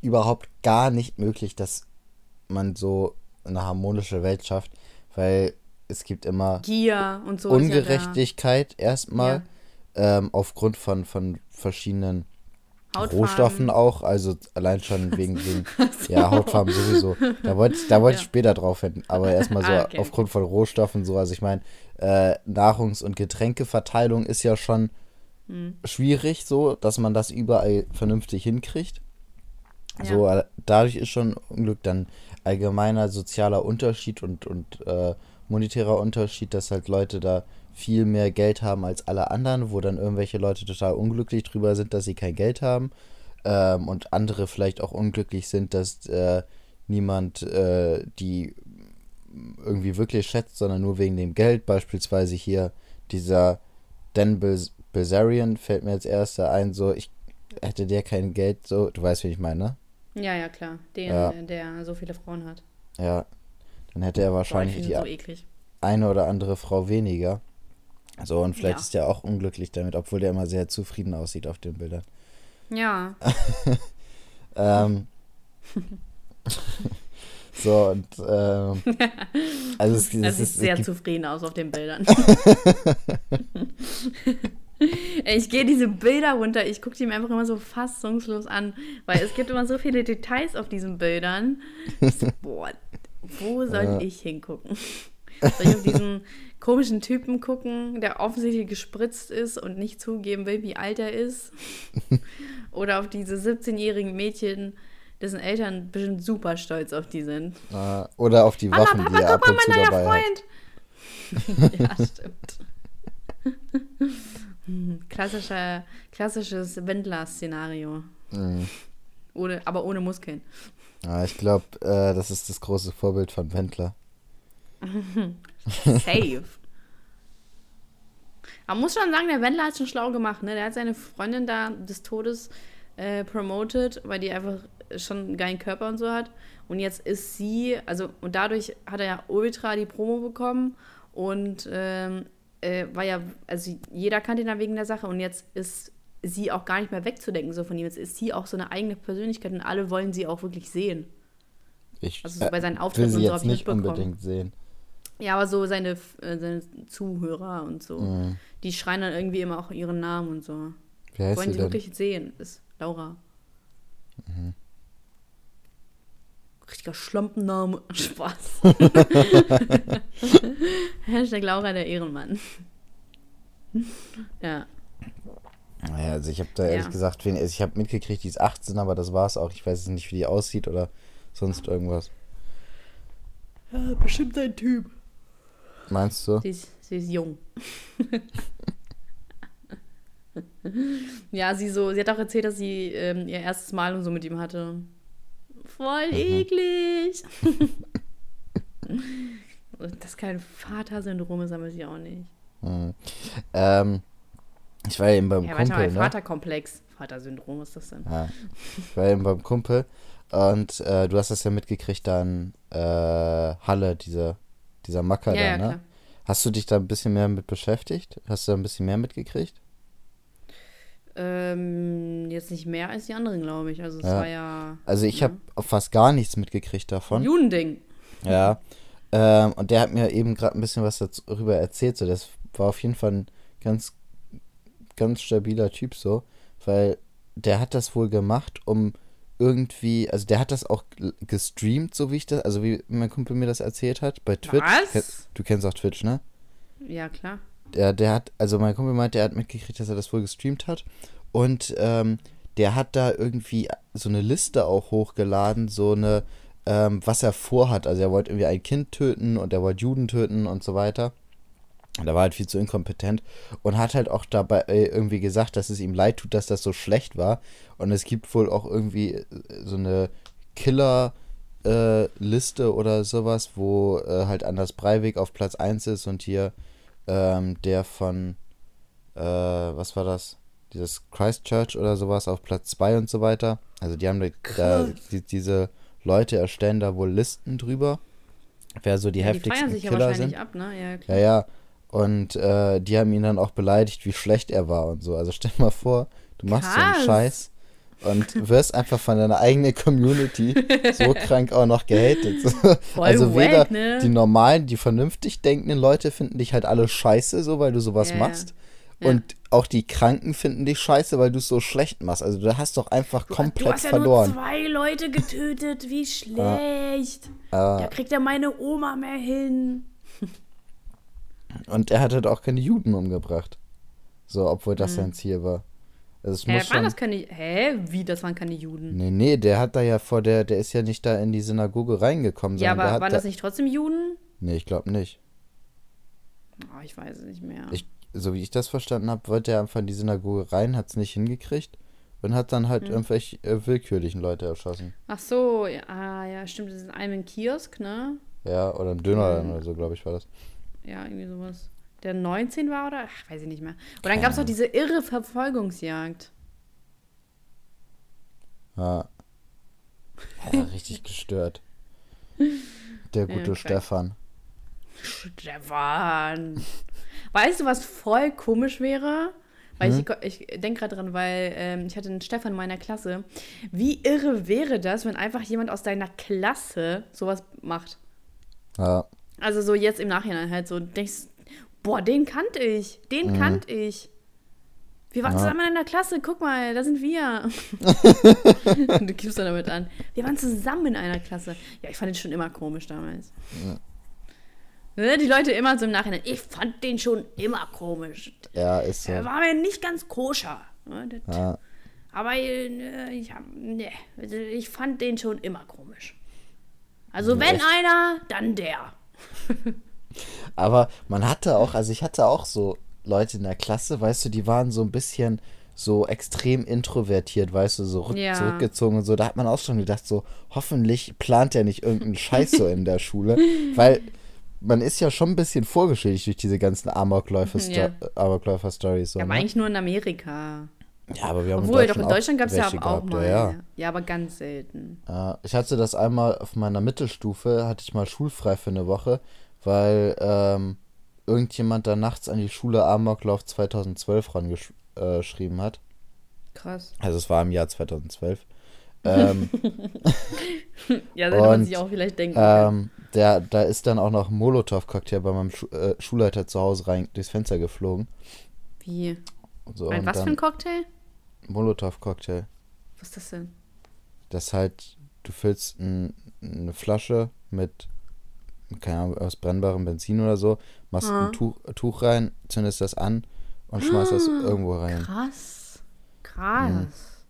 überhaupt gar nicht möglich, dass man so eine harmonische Welt schafft, weil es gibt immer Gier und so. ist ja. Ungerechtigkeit erstmal, ähm, aufgrund von, von verschiedenen Hautfarben. Rohstoffen auch, also allein schon wegen, wegen ja, Hautfarben sowieso. Da wollte ich, da wollte ich Ja. später drauf hin, aber erstmal so Ah, okay. aufgrund von Rohstoffen so, also ich meine, äh, Nahrungs- und Getränkeverteilung ist ja schon Hm. schwierig so, dass man das überall vernünftig hinkriegt. Ja. So, äh, dadurch ist schon Unglück dann allgemeiner sozialer Unterschied und, und äh, monetärer Unterschied, dass halt Leute da viel mehr Geld haben als alle anderen, wo dann irgendwelche Leute total unglücklich drüber sind, dass sie kein Geld haben ähm, und andere vielleicht auch unglücklich sind, dass äh, niemand äh, die irgendwie wirklich schätzt, sondern nur wegen dem Geld. Beispielsweise hier dieser Dan Bilzerian fällt mir als erster ein, so ich hätte der kein Geld, so du weißt, wie ich meine, Ja, ja, klar. Den, Ja. äh, der so viele Frauen hat. ja, dann hätte er Boah, ich wahrscheinlich finde die so eklig. eine oder andere Frau weniger. So, und vielleicht Ja. ist er auch unglücklich damit, obwohl der immer sehr zufrieden aussieht auf den Bildern. Ja. Ähm, so, und ähm, also es, Er es, sieht ist, sehr es zufrieden aus auf den Bildern. Ich gehe diese Bilder runter, ich gucke die mir einfach immer so fassungslos an, weil es gibt immer so viele Details auf diesen Bildern. Ich so, boah, wo soll Ja. ich hingucken? Soll ich auf diesen komischen Typen gucken, der offensichtlich gespritzt ist und nicht zugeben will, wie alt er ist? Oder auf diese 17-jährigen Mädchen, dessen Eltern bestimmt super stolz auf die sind? Äh, oder auf die Waffen, Mama, Papa, die er ab guck mal, und zu mein neuer dabei hat. Freund. ja, stimmt. Klassischer, klassisches Wendler-Szenario. Mhm. Ohne, aber ohne Muskeln. Ja, ich glaube, äh, das ist das große Vorbild von Wendler. Safe. Man muss schon sagen, der Wendler hat schon schlau gemacht, ne? Der hat seine Freundin da des Todes äh, promoted, weil die einfach schon einen geilen Körper und so hat. Und jetzt ist sie, also, und dadurch hat er ja ultra die Promo bekommen und ähm, äh, war ja, also jeder kannte ihn da wegen der Sache und jetzt ist sie auch gar nicht mehr wegzudenken so von ihm. Jetzt ist sie auch so eine eigene Persönlichkeit und alle wollen sie auch wirklich sehen. Ich Also so bei seinen will Auftritten sie und so jetzt nicht unbedingt sehen. Ja, aber so seine, äh, seine Zuhörer und so. Mhm. Die schreien dann irgendwie immer auch ihren Namen und so. Wie heißt Wollen sie sie denn? wirklich sehen, ist Laura. Mhm. Richtiger Schlompenname. Spaß. Hashtag Laura der Ehrenmann. ja. Naja, also ich habe da ehrlich Ja. gesagt, wen, also ich habe mitgekriegt, die ist 18, aber das war's auch. Ich weiß jetzt nicht, wie die aussieht oder sonst irgendwas. ja. Bestimmt ein Typ. Meinst du? Sie ist, sie ist jung. ja, sie so, sie hat auch erzählt, dass sie ähm, ihr erstes Mal und so mit ihm hatte. Voll eklig. Und das kein Vatersyndrom ist, aber sie auch nicht. Mhm. Ähm, ich war eben beim Ja, warte Kumpel, mal, ne? Vaterkomplex. Vatersyndrom ist das denn? Ja. Ich war eben beim Kumpel und äh, du hast das ja mitgekriegt dann äh, Halle, dieser, dieser Macker Ja, da, ja, ne? klar. Hast du dich da ein bisschen mehr mit beschäftigt? Hast du da ein bisschen mehr mitgekriegt? Ähm, jetzt nicht mehr als die anderen, glaube ich. Also es Ja. war ja Also ich Ja. habe fast gar nichts mitgekriegt davon. Judending. Ja. Ähm, und der hat mir eben gerade ein bisschen was darüber erzählt. So, das war auf jeden Fall ein ganz, ganz stabiler Typ so, weil der hat das wohl gemacht, um irgendwie, also der hat das auch gestreamt, so wie ich das, also wie mein Kumpel mir das erzählt hat, bei Twitch. Was? Du kennst auch Twitch, ne? Ja, klar. Der, der hat, also mein Kumpel meint, der hat mitgekriegt, dass er das wohl gestreamt hat. Und ähm, der hat da irgendwie so eine Liste auch hochgeladen, so eine, ähm, was er vorhat. Also er wollte irgendwie ein Kind töten und er wollte Juden töten und so weiter. Und er war halt viel zu inkompetent und hat halt auch dabei äh, irgendwie gesagt, dass es ihm leid tut, dass das so schlecht war. Und es gibt wohl auch irgendwie äh, so eine Killer-Liste oder sowas, wo äh, halt Anders Breivik auf Platz 1 ist und hier ähm, der von, äh, was war das? Dieses Christchurch oder sowas auf Platz 2 und so weiter. Also die haben da, da die, diese Leute erstellen da wohl Listen drüber, wer so die Ja, die feiern heftigsten sich ja Killer wahrscheinlich sind. ab, ne? Ja, Ja, klar. ja. Und äh, die haben ihn dann auch beleidigt, wie schlecht er war und so. Also stell mal vor, du machst so einen Krass. Scheiß und wirst einfach von deiner eigenen Community so krank auch noch gehatet. Also weder wack, ne? die normalen, die vernünftig denkenden Leute finden dich halt alle scheiße, so weil du sowas ja. machst. Ja. Und auch die Kranken finden dich scheiße, weil du es so schlecht machst. Also du hast doch einfach komplett du hast ja verloren. nur zwei Leute getötet, wie schlecht. Da Äh, kriegt ja meine Oma mehr hin. und er hat halt auch keine Juden umgebracht. So, obwohl das sein Ziel war. Also Hm. waren das keine. Hä? Wie, das waren keine Juden? Nee, nee, der hat da ja vor der, der ist ja nicht da in die Synagoge reingekommen, Ja, aber waren da, das nicht trotzdem Juden? Nee, ich glaube nicht. Oh, ich weiß es nicht mehr. Ich, so wie ich das verstanden habe, wollte er einfach in die Synagoge rein, hat es nicht hingekriegt und hat dann Hm. halt irgendwelche äh, willkürlichen Leute erschossen. Ach so, ja, ah, ja, stimmt, das ist in einem Kiosk, ne? Ja, oder im Dönerladen Mhm. oder so, glaube ich, war das. Ja, irgendwie sowas. Der 19 war oder? Ach, weiß ich nicht mehr. Und dann gab es noch diese irre Verfolgungsjagd. Ja. ja richtig gestört. Der gute krank. Stefan. Stefan. Weißt du, was voll komisch wäre? Weil Hm? ich, ich denke gerade dran, weil ähm, ich hatte einen Stefan in meiner Klasse. Wie irre wäre das, wenn einfach jemand aus deiner Klasse sowas macht? Ja, Also so jetzt im Nachhinein halt so denkst, boah, den kannte ich, den kannte ich. Wir waren Mhm. Ja. zusammen in einer Klasse, guck mal, da sind wir. du gibst dann damit an. Wir waren zusammen in einer Klasse. Ja, ich fand den schon immer komisch damals. Ne, die Leute immer so im Nachhinein, ich fand den schon immer komisch. Ja, ist so. Er war mir nicht ganz koscher. Ne, Ja. Aber äh, ich, hab, ne, also ich fand den schon immer komisch. Also wenn echt? einer, dann der. Aber man hatte auch, also ich hatte auch so Leute in der Klasse, weißt du, die waren so ein bisschen so extrem introvertiert, weißt du, so Ja. zurückgezogen und so. Da hat man auch schon gedacht, so hoffentlich plant er nicht irgendeinen Scheiß so in der Schule, weil man ist ja schon ein bisschen vorgeschädigt durch diese ganzen Amokläufer-Sto Ja. Amokläufer-Stories. So, Ja, aber ne? eigentlich nur in Amerika. ja, aber wir haben Obwohl, doch in Deutschland gab es ja auch gehabt, mal. Ja, Ja. aber ganz selten. ich hatte das einmal auf meiner Mittelstufe, hatte ich mal schulfrei für eine Woche, weil ähm, irgendjemand da nachts an die Schule Amoklauf 2012 rangeschrieben hat. Krass. Also es war im Jahr 2012. ähm, Ja, das hätte man sich auch vielleicht denken ähm, der, da ist dann auch noch ein Molotow-Cocktail bei meinem Schu äh, Schulleiter zu Hause rein durchs Fenster geflogen. Wie? So, Ein was für ein Cocktail? Molotow-Cocktail. Was ist das denn? Das halt, du füllst ein, eine Flasche mit, keine Ahnung, aus brennbarem Benzin oder so, machst Ah. ein Tuch, Tuch rein, zündest das an und schmeißt das Ah. irgendwo rein. Krass. Krass.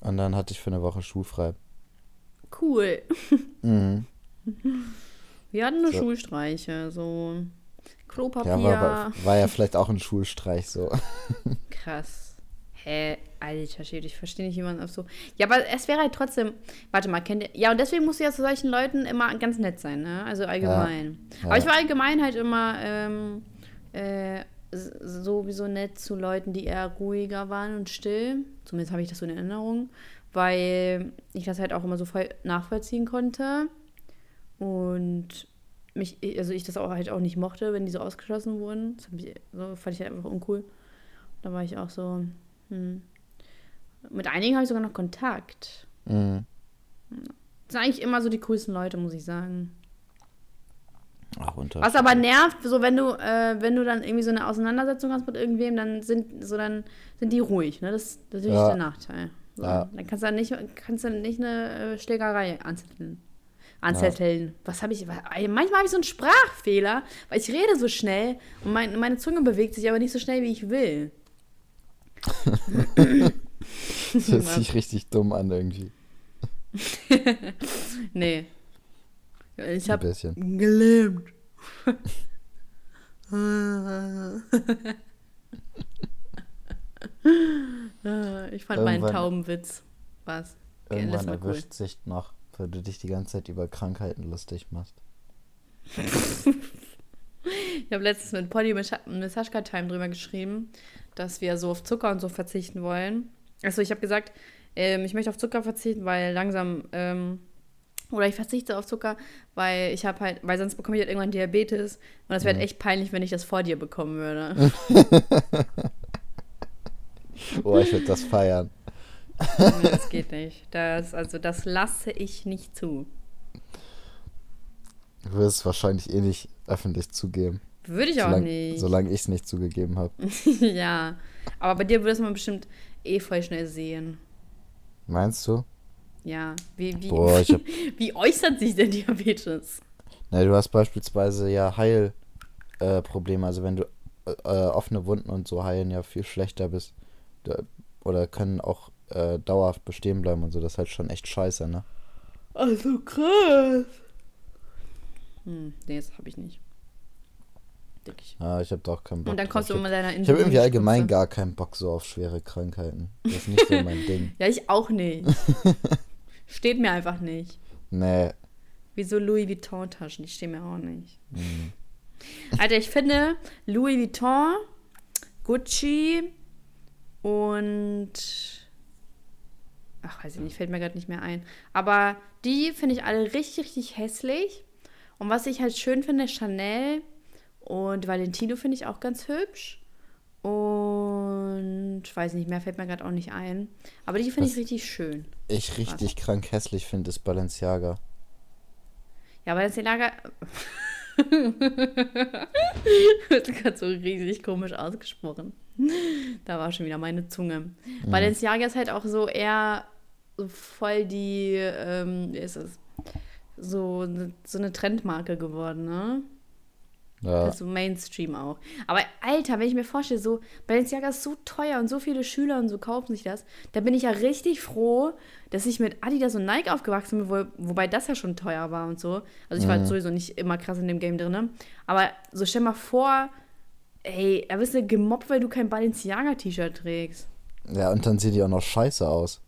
Und dann hatte ich für eine Woche schulfrei. Cool. Mhm. Wir hatten nur So. Schulstreiche, so Klopapier. Ja, war, war, war ja vielleicht auch ein Schulstreich so. Krass. Hä? Alter Schwede, ich verstehe nicht, wie man auf so. Ja, aber es wäre halt trotzdem. Warte mal, kennt ihr. Ja, und deswegen musst du ja zu solchen Leuten immer ganz nett sein, ne? Also allgemein. Ja. Aber ich war allgemein halt immer ähm, äh, sowieso nett zu Leuten, die eher ruhiger waren und still. Zumindest habe ich das so in Erinnerung. Weil ich das halt auch immer so voll nachvollziehen konnte. Und mich, also ich das auch halt auch nicht mochte, wenn die so ausgeschlossen wurden. Das ich, so fand ich halt einfach uncool. Da war ich auch so, hm. Mit einigen habe ich sogar noch Kontakt. Mhm. Das sind eigentlich immer so die coolsten Leute, muss ich sagen. Ach, unter. Was aber nervt, so wenn du, äh, wenn du dann irgendwie so eine Auseinandersetzung hast mit irgendwem, dann sind so dann sind die ruhig, ne? Das, das ist natürlich Ja. der Nachteil. So, Ja. Dann kannst du dann nicht, kannst du nicht eine äh, Schlägerei anzetteln. Anzetteln. Was habe ich? Manchmal habe ich so einen Sprachfehler, weil ich rede so schnell und mein, meine Zunge bewegt sich aber nicht so schnell, wie ich will. Das hört sich richtig dumm an irgendwie. Nee. Ich habe gelähmt. ich fand meinen Irgendwann- Taubenwitz. Was? Irgendwann mal cool. erwischt sich noch, weil du dich die ganze Zeit über Krankheiten lustig machst. Ich habe letztens mit Polly mit Sascha Time drüber geschrieben, dass wir so auf Zucker und so verzichten wollen. Also ich habe gesagt, ähm, ich möchte auf Zucker verzichten, weil langsam ähm, oder ich verzichte auf Zucker, weil ich habe halt, weil sonst bekomme ich halt irgendwann Diabetes und das wäre halt echt peinlich, wenn ich das vor dir bekommen würde. Oh, ich würde das feiern. Nee, das geht nicht. Das, also das lasse ich nicht zu. Du wirst es wahrscheinlich eh nicht öffentlich zugeben. Würde ich auch Solange nicht. solange ich es nicht zugegeben habe. ja. Aber bei dir würde es man bestimmt eh voll schnell sehen. Meinst du? Ja. Wie, wie, Boah, hab. wie äußert sich denn Diabetes? Na, du hast beispielsweise ja Heilprobleme. Äh, also wenn du äh, äh, offene Wunden und so heilen ja viel schlechter bist. Oder können auch äh, dauerhaft bestehen bleiben und so. Das ist halt schon echt scheiße, ne? Also krass. Hm, nee, das habe ich nicht. Denke ich. Ja, ich habe doch keinen Bock. Und dann kommst du immer deiner Ich habe irgendwie allgemein gar keinen Bock so auf schwere Krankheiten. Das ist nicht so mein Ding. Ja, ich auch nicht. Steht mir einfach nicht. Nee. Wie so Louis Vuitton-Taschen, die stehen mir auch nicht. Mhm. Alter, ich finde Louis Vuitton, Gucci und. Ach, weiß ich nicht, fällt mir gerade nicht mehr ein. Aber die finde ich alle richtig, richtig hässlich. Und was ich halt schön finde, Chanel und Valentino finde ich auch ganz hübsch. Und weiß nicht, mehr fällt mir gerade auch nicht ein. Aber die finde ich richtig schön. Ich richtig krank hässlich finde, ist Balenciaga. Ja, Lager. wird gerade so riesig komisch ausgesprochen. Da war schon wieder meine Zunge. Balenciaga ist halt auch so eher so voll die, ähm, wie ist es? So, so eine Trendmarke geworden, ne? Ja. Das ist so Mainstream auch. Aber Alter, wenn ich mir vorstelle, so Balenciaga ist so teuer und so viele Schüler und so kaufen sich das, da bin ich ja richtig froh, dass ich mit Adidas und Nike aufgewachsen bin, wo, wobei das ja schon teuer war und so. Also ich war halt sowieso nicht immer krass in dem Game drin. Aber so stell mal vor, ey, da bist du gemobbt, weil du kein Balenciaga-T-Shirt trägst. ja, und dann sieht die auch noch scheiße aus.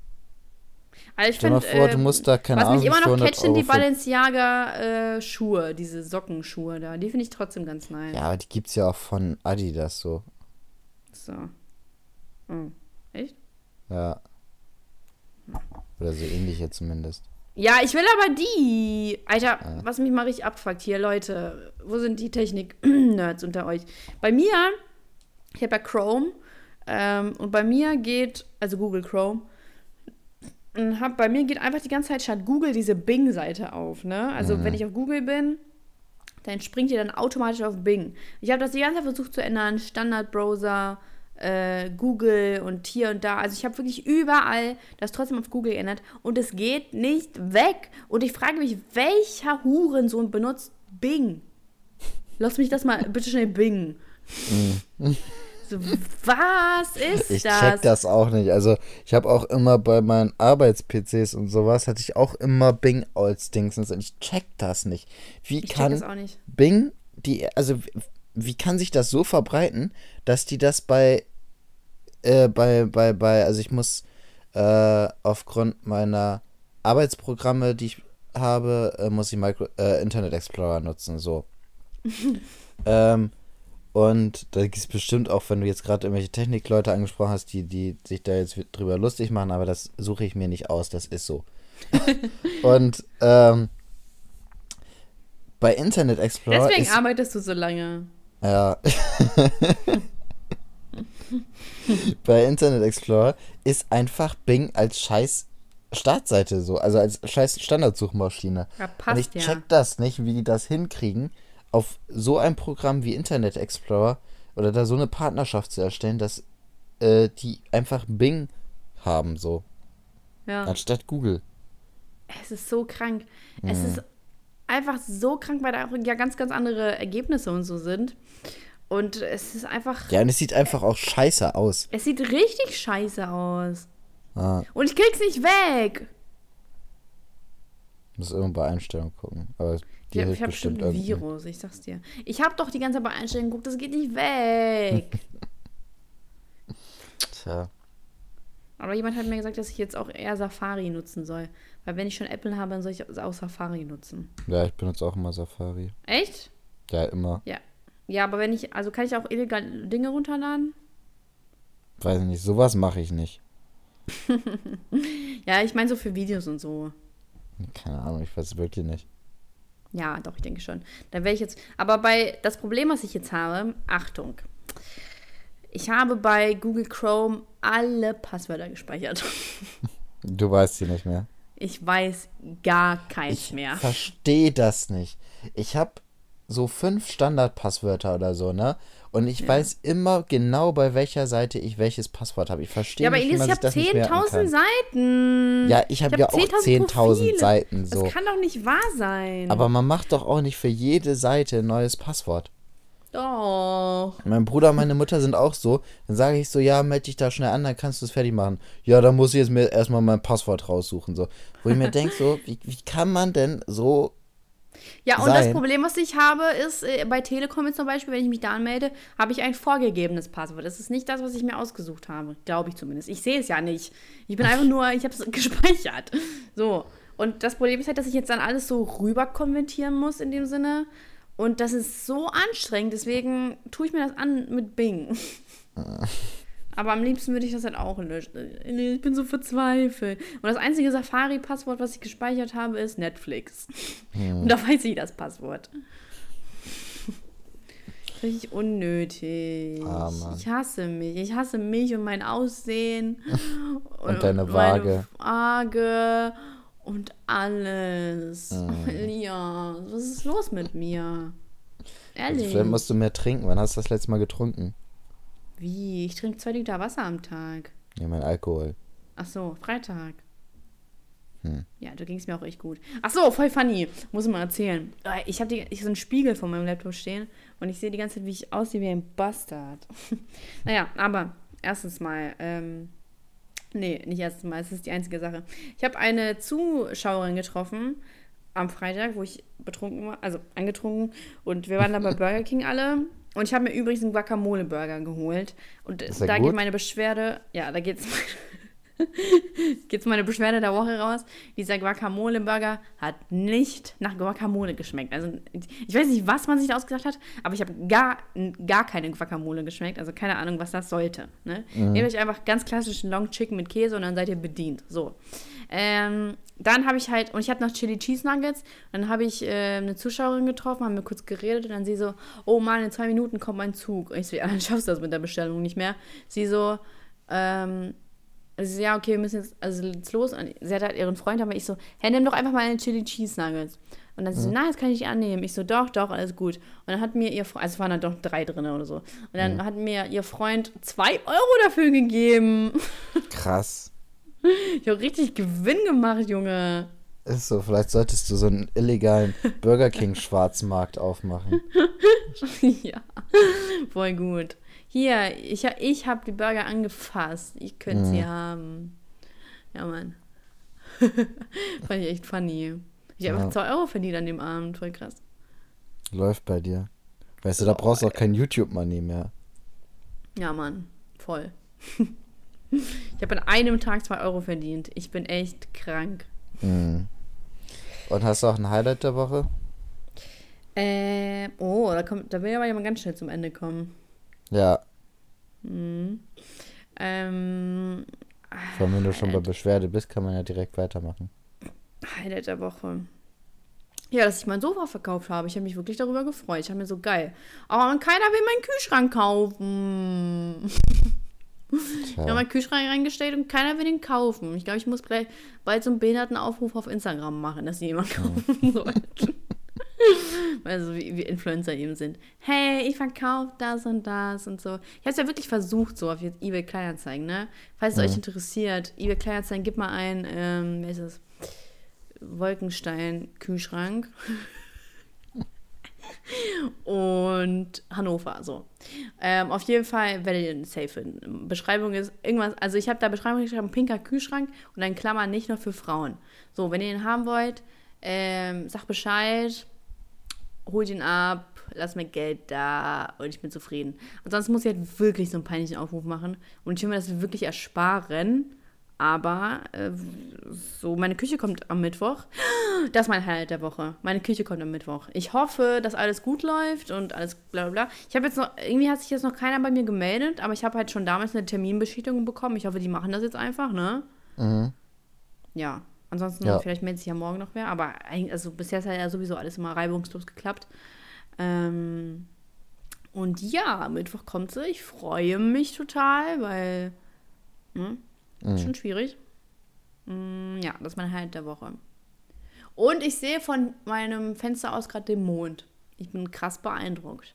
Also ich Stell mal find, vor, äh, du musst da, keine Was Ahnung, mich immer noch 400 catcht, sind die Balenciaga-Schuhe, diese Sockenschuhe da. Die finde ich trotzdem ganz nice. Ja, aber die gibt's ja auch von Adidas so. So. Oh. Echt? Ja. Oder so ähnliche zumindest. Ja, ich will aber die. Alter, was mich mal richtig abfuckt hier, Leute. Wo sind die Technik-Nerds unter euch? Bei mir, ich habe ja Chrome. Ähm, und bei mir geht, also Google Chrome, und hab, bei mir geht einfach die ganze Zeit statt Google diese Bing-Seite auf. Ne? Also, wenn ich auf Google bin, dann springt ihr dann automatisch auf Bing. Ich habe das die ganze Zeit versucht zu ändern. Standard-Browser, äh, Google und hier und da. Also ich habe wirklich überall das trotzdem auf Google geändert und es geht nicht weg. Und ich frage mich, welcher Hurensohn benutzt Bing? Lass mich das mal bitte schnell Bing. So, was ist Ich das? check das auch nicht. Also, ich habe auch immer bei meinen Arbeits-PCs und sowas, hatte ich auch immer Bing als Dingsens und ich check das nicht. Wie Ich kann nicht. Bing, die, also, wie kann sich das so verbreiten, dass die das bei, äh, bei, bei, bei, also ich muss äh, aufgrund meiner Arbeitsprogramme, die ich habe, äh, muss ich Micro, äh, Internet Explorer nutzen, so. ähm, und da gibt es bestimmt auch, wenn du jetzt gerade irgendwelche Technikleute angesprochen hast, die, die sich da jetzt drüber lustig machen, aber das suche ich mir nicht aus, das ist so. und ähm, bei Internet Explorer Deswegen ist, arbeitest du so lange. ja. bei Internet Explorer ist einfach Bing als scheiß Startseite so, also als scheiß Standardsuchmaschine. Ja, Und passt ich ja. check das nicht, wie die das hinkriegen, auf so ein Programm wie Internet Explorer oder da so eine Partnerschaft zu erstellen, dass äh, die einfach Bing haben, so, Ja. anstatt Google. Es ist so krank. Es ist einfach so krank, weil da auch ja ganz, ganz andere Ergebnisse und so sind. Und es ist einfach. Ja, und es sieht einfach auch scheiße aus. Es sieht richtig scheiße aus. Ah, Und ich krieg's nicht weg. Muss irgendwo bei Einstellungen gucken. Aber die Ja, ich habe bestimmt ein irgendwie. Virus, ich sag's dir. Ich habe doch die ganze Zeit bei Einstellungen geguckt, das geht nicht weg. Tja. Aber jemand hat mir gesagt, dass ich jetzt auch eher Safari nutzen soll. Weil wenn ich schon Apple habe, dann soll ich auch Safari nutzen. Ja, ich benutze auch immer Safari. Echt? Ja, immer. Ja. Ja, aber wenn ich, also kann ich auch illegal Dinge runterladen? Weiß nicht, sowas mache ich nicht. Ja, ich meine so für Videos und so. Keine Ahnung, ich weiß wirklich nicht. Ja, doch, ich denke schon. Da wäre ich jetzt. Aber bei das Problem, was ich jetzt habe, Achtung. Ich habe bei Google Chrome alle Passwörter gespeichert. Du weißt sie nicht mehr. Ich weiß gar keins Ich mehr. verstehe das nicht. Ich habe so fünf Standardpasswörter oder so, ne? Und ich weiß immer genau, bei welcher Seite ich welches Passwort habe. Ich verstehe Ja, aber man ich habe merken 10.000 kann. Seiten. Ja, ich habe Ich ja hab auch 10.000 10.000 Profile. Seiten so. Das kann doch nicht wahr sein. Aber man macht doch auch nicht für jede Seite ein neues Passwort. Doch. Mein Bruder und meine Mutter sind auch so. Dann sage ich so, ja, melde dich da schnell an, dann kannst du es fertig machen. Ja, dann muss ich jetzt mir erstmal mein Passwort raussuchen. So. Wo ich mir denke, so, wie, wie kann man denn so. Ja, und das sein. Problem, was ich habe, ist, äh, bei Telekom jetzt zum Beispiel, wenn ich mich da anmelde, habe ich ein vorgegebenes Passwort. Das ist nicht das, was ich mir ausgesucht habe. Glaube ich zumindest. Ich sehe es ja nicht. Ich bin einfach nur, ich habe es gespeichert. So. Und das Problem ist halt, dass ich jetzt dann alles so rüber konvertieren muss in dem Sinne. Und das ist so anstrengend. Deswegen tue ich mir das an mit Bing. Aber am liebsten würde ich das halt auch löschen. Ich bin so verzweifelt. Und das einzige Safari-Passwort, was ich gespeichert habe, ist Netflix. Und da weiß ich das Passwort. Richtig unnötig. Ah, ich hasse mich. Ich hasse mich und mein Aussehen. Und deine meine Waage. Waage und alles. Elias, was ist los mit mir? Ehrlich. Also vielleicht musst du mehr trinken. Wann hast du das letzte Mal getrunken? Wie? Ich trinke zwei Liter Wasser am Tag. Ja, mein Alkohol. Ach so, Freitag. Hm. Ja, da ging es mir auch echt gut. Ach so, voll funny. Muss ich mal erzählen. Äh, Ich habe so einen Spiegel vor meinem Laptop stehen und ich sehe die ganze Zeit, wie ich aussehe wie ein Bastard. naja, aber erstens mal, ähm, nee, nicht erstens mal, es ist die einzige Sache. Ich habe eine Zuschauerin getroffen am Freitag, wo ich betrunken war, also angetrunken und wir waren dann bei Burger King alle. Und ich habe mir übrigens einen Guacamole-Burger geholt. Und da gut? geht meine Beschwerde, ja, da geht's geht's meine Beschwerde der Woche raus. Dieser Guacamole-Burger hat nicht nach Guacamole geschmeckt. Also ich weiß nicht, was man sich da ausgedacht hat, aber ich habe gar, gar keine Guacamole geschmeckt. Also keine Ahnung, was das sollte. Ne? Nehmt euch einfach ganz klassischen Long Chicken mit Käse und dann seid ihr bedient. So. Ähm, dann habe ich halt, und ich hatte noch Chili Cheese Nuggets. Dann habe ich äh, eine Zuschauerin getroffen, haben wir kurz geredet und dann sie so, oh Mann, in zwei Minuten kommt mein Zug. Und ich so, ja, dann schaffst du das mit der Bestellung nicht mehr. Sie so, ähm, also sie so, ja, okay, wir müssen jetzt, also jetzt los. Und sie hat halt ihren Freund, aber ich so, hey, nimm doch einfach mal eine Chili Cheese Nuggets. Und dann sie so, nein, das kann ich nicht annehmen. Ich so, doch, doch, alles gut. Und dann hat mir ihr Freund, also es waren dann doch drei drin oder so. Und dann hat mir ihr Freund zwei Euro dafür gegeben. Krass. Ich habe richtig Gewinn gemacht, Junge. Ist so, vielleicht solltest du so einen illegalen Burger King Schwarzmarkt aufmachen. ja, voll gut. Hier, ich, ich habe die Burger angefasst. Ich könnte sie haben. Ja, Mann. Fand ich echt funny. Ich habe Ja. einfach 2 Euro verdient an dem Abend. Voll krass. Läuft bei dir. Weißt du, da brauchst du auch kein YouTube-Money mehr. Ja, Mann. Voll. Ich habe an einem Tag 2 Euro verdient. Ich bin echt krank. Mhm. Und hast du auch ein Highlight der Woche? Äh, oh, da, kommt, da will aber jemand ganz schnell zum Ende kommen. Ja, Ähm, vor allem wenn du schon bei Beschwerde bist, kann man ja direkt weitermachen. Highlight der Woche. Ja, dass ich mein Sofa verkauft habe. Ich habe mich wirklich darüber gefreut. Ich habe mir so geil. Aber keiner will meinen Kühlschrank kaufen. Ich habe Tja, meinen Kühlschrank reingestellt und keiner will den kaufen. Ich glaube, ich muss gleich bald so einen Behindertenaufruf auf Instagram machen, dass sie jemand kaufen sollten. Weil so wie, wie Influencer eben sind. Hey, ich verkaufe das und das und so. Ich habe es ja wirklich versucht, so auf eBay Kleinanzeigen, ne? Falls es euch interessiert, eBay Kleinanzeigen, gib mal ein, ähm, wer ist das? Wolkenstein Kühlschrank. Und Hannover, so. Ähm, auf jeden Fall werdet ihr den safe finden. Beschreibung ist irgendwas, also ich habe da Beschreibung geschrieben, pinker Kühlschrank und dann Klammern nicht nur für Frauen. So, wenn ihr den haben wollt, ähm, sagt Bescheid, holt ihn ab, lasst mir Geld da und ich bin zufrieden. Ansonsten muss ich halt wirklich so einen peinlichen Aufruf machen und ich will mir das wirklich ersparen. Aber äh, so, meine Küche kommt am Mittwoch. Das ist mein Highlight der Woche. Meine Küche kommt am Mittwoch. Ich hoffe, dass alles gut läuft und alles bla bla bla. Ich habe jetzt noch, irgendwie hat sich jetzt noch keiner bei mir gemeldet, aber ich habe halt schon damals eine Terminbestätigung bekommen. Ich hoffe, die machen das jetzt einfach, ne? Mhm. Ja. Ansonsten Ja. vielleicht meldet sich ja morgen noch wer. Aber eigentlich, also bisher ist ja sowieso alles immer reibungslos geklappt. Ähm, und ja, Mittwoch kommt sie. Ich freue mich total, weil ne, ist schon schwierig. Mm, ja, das ist mein Highlight der Woche. Und ich sehe von meinem Fenster aus gerade den Mond. Ich bin krass beeindruckt.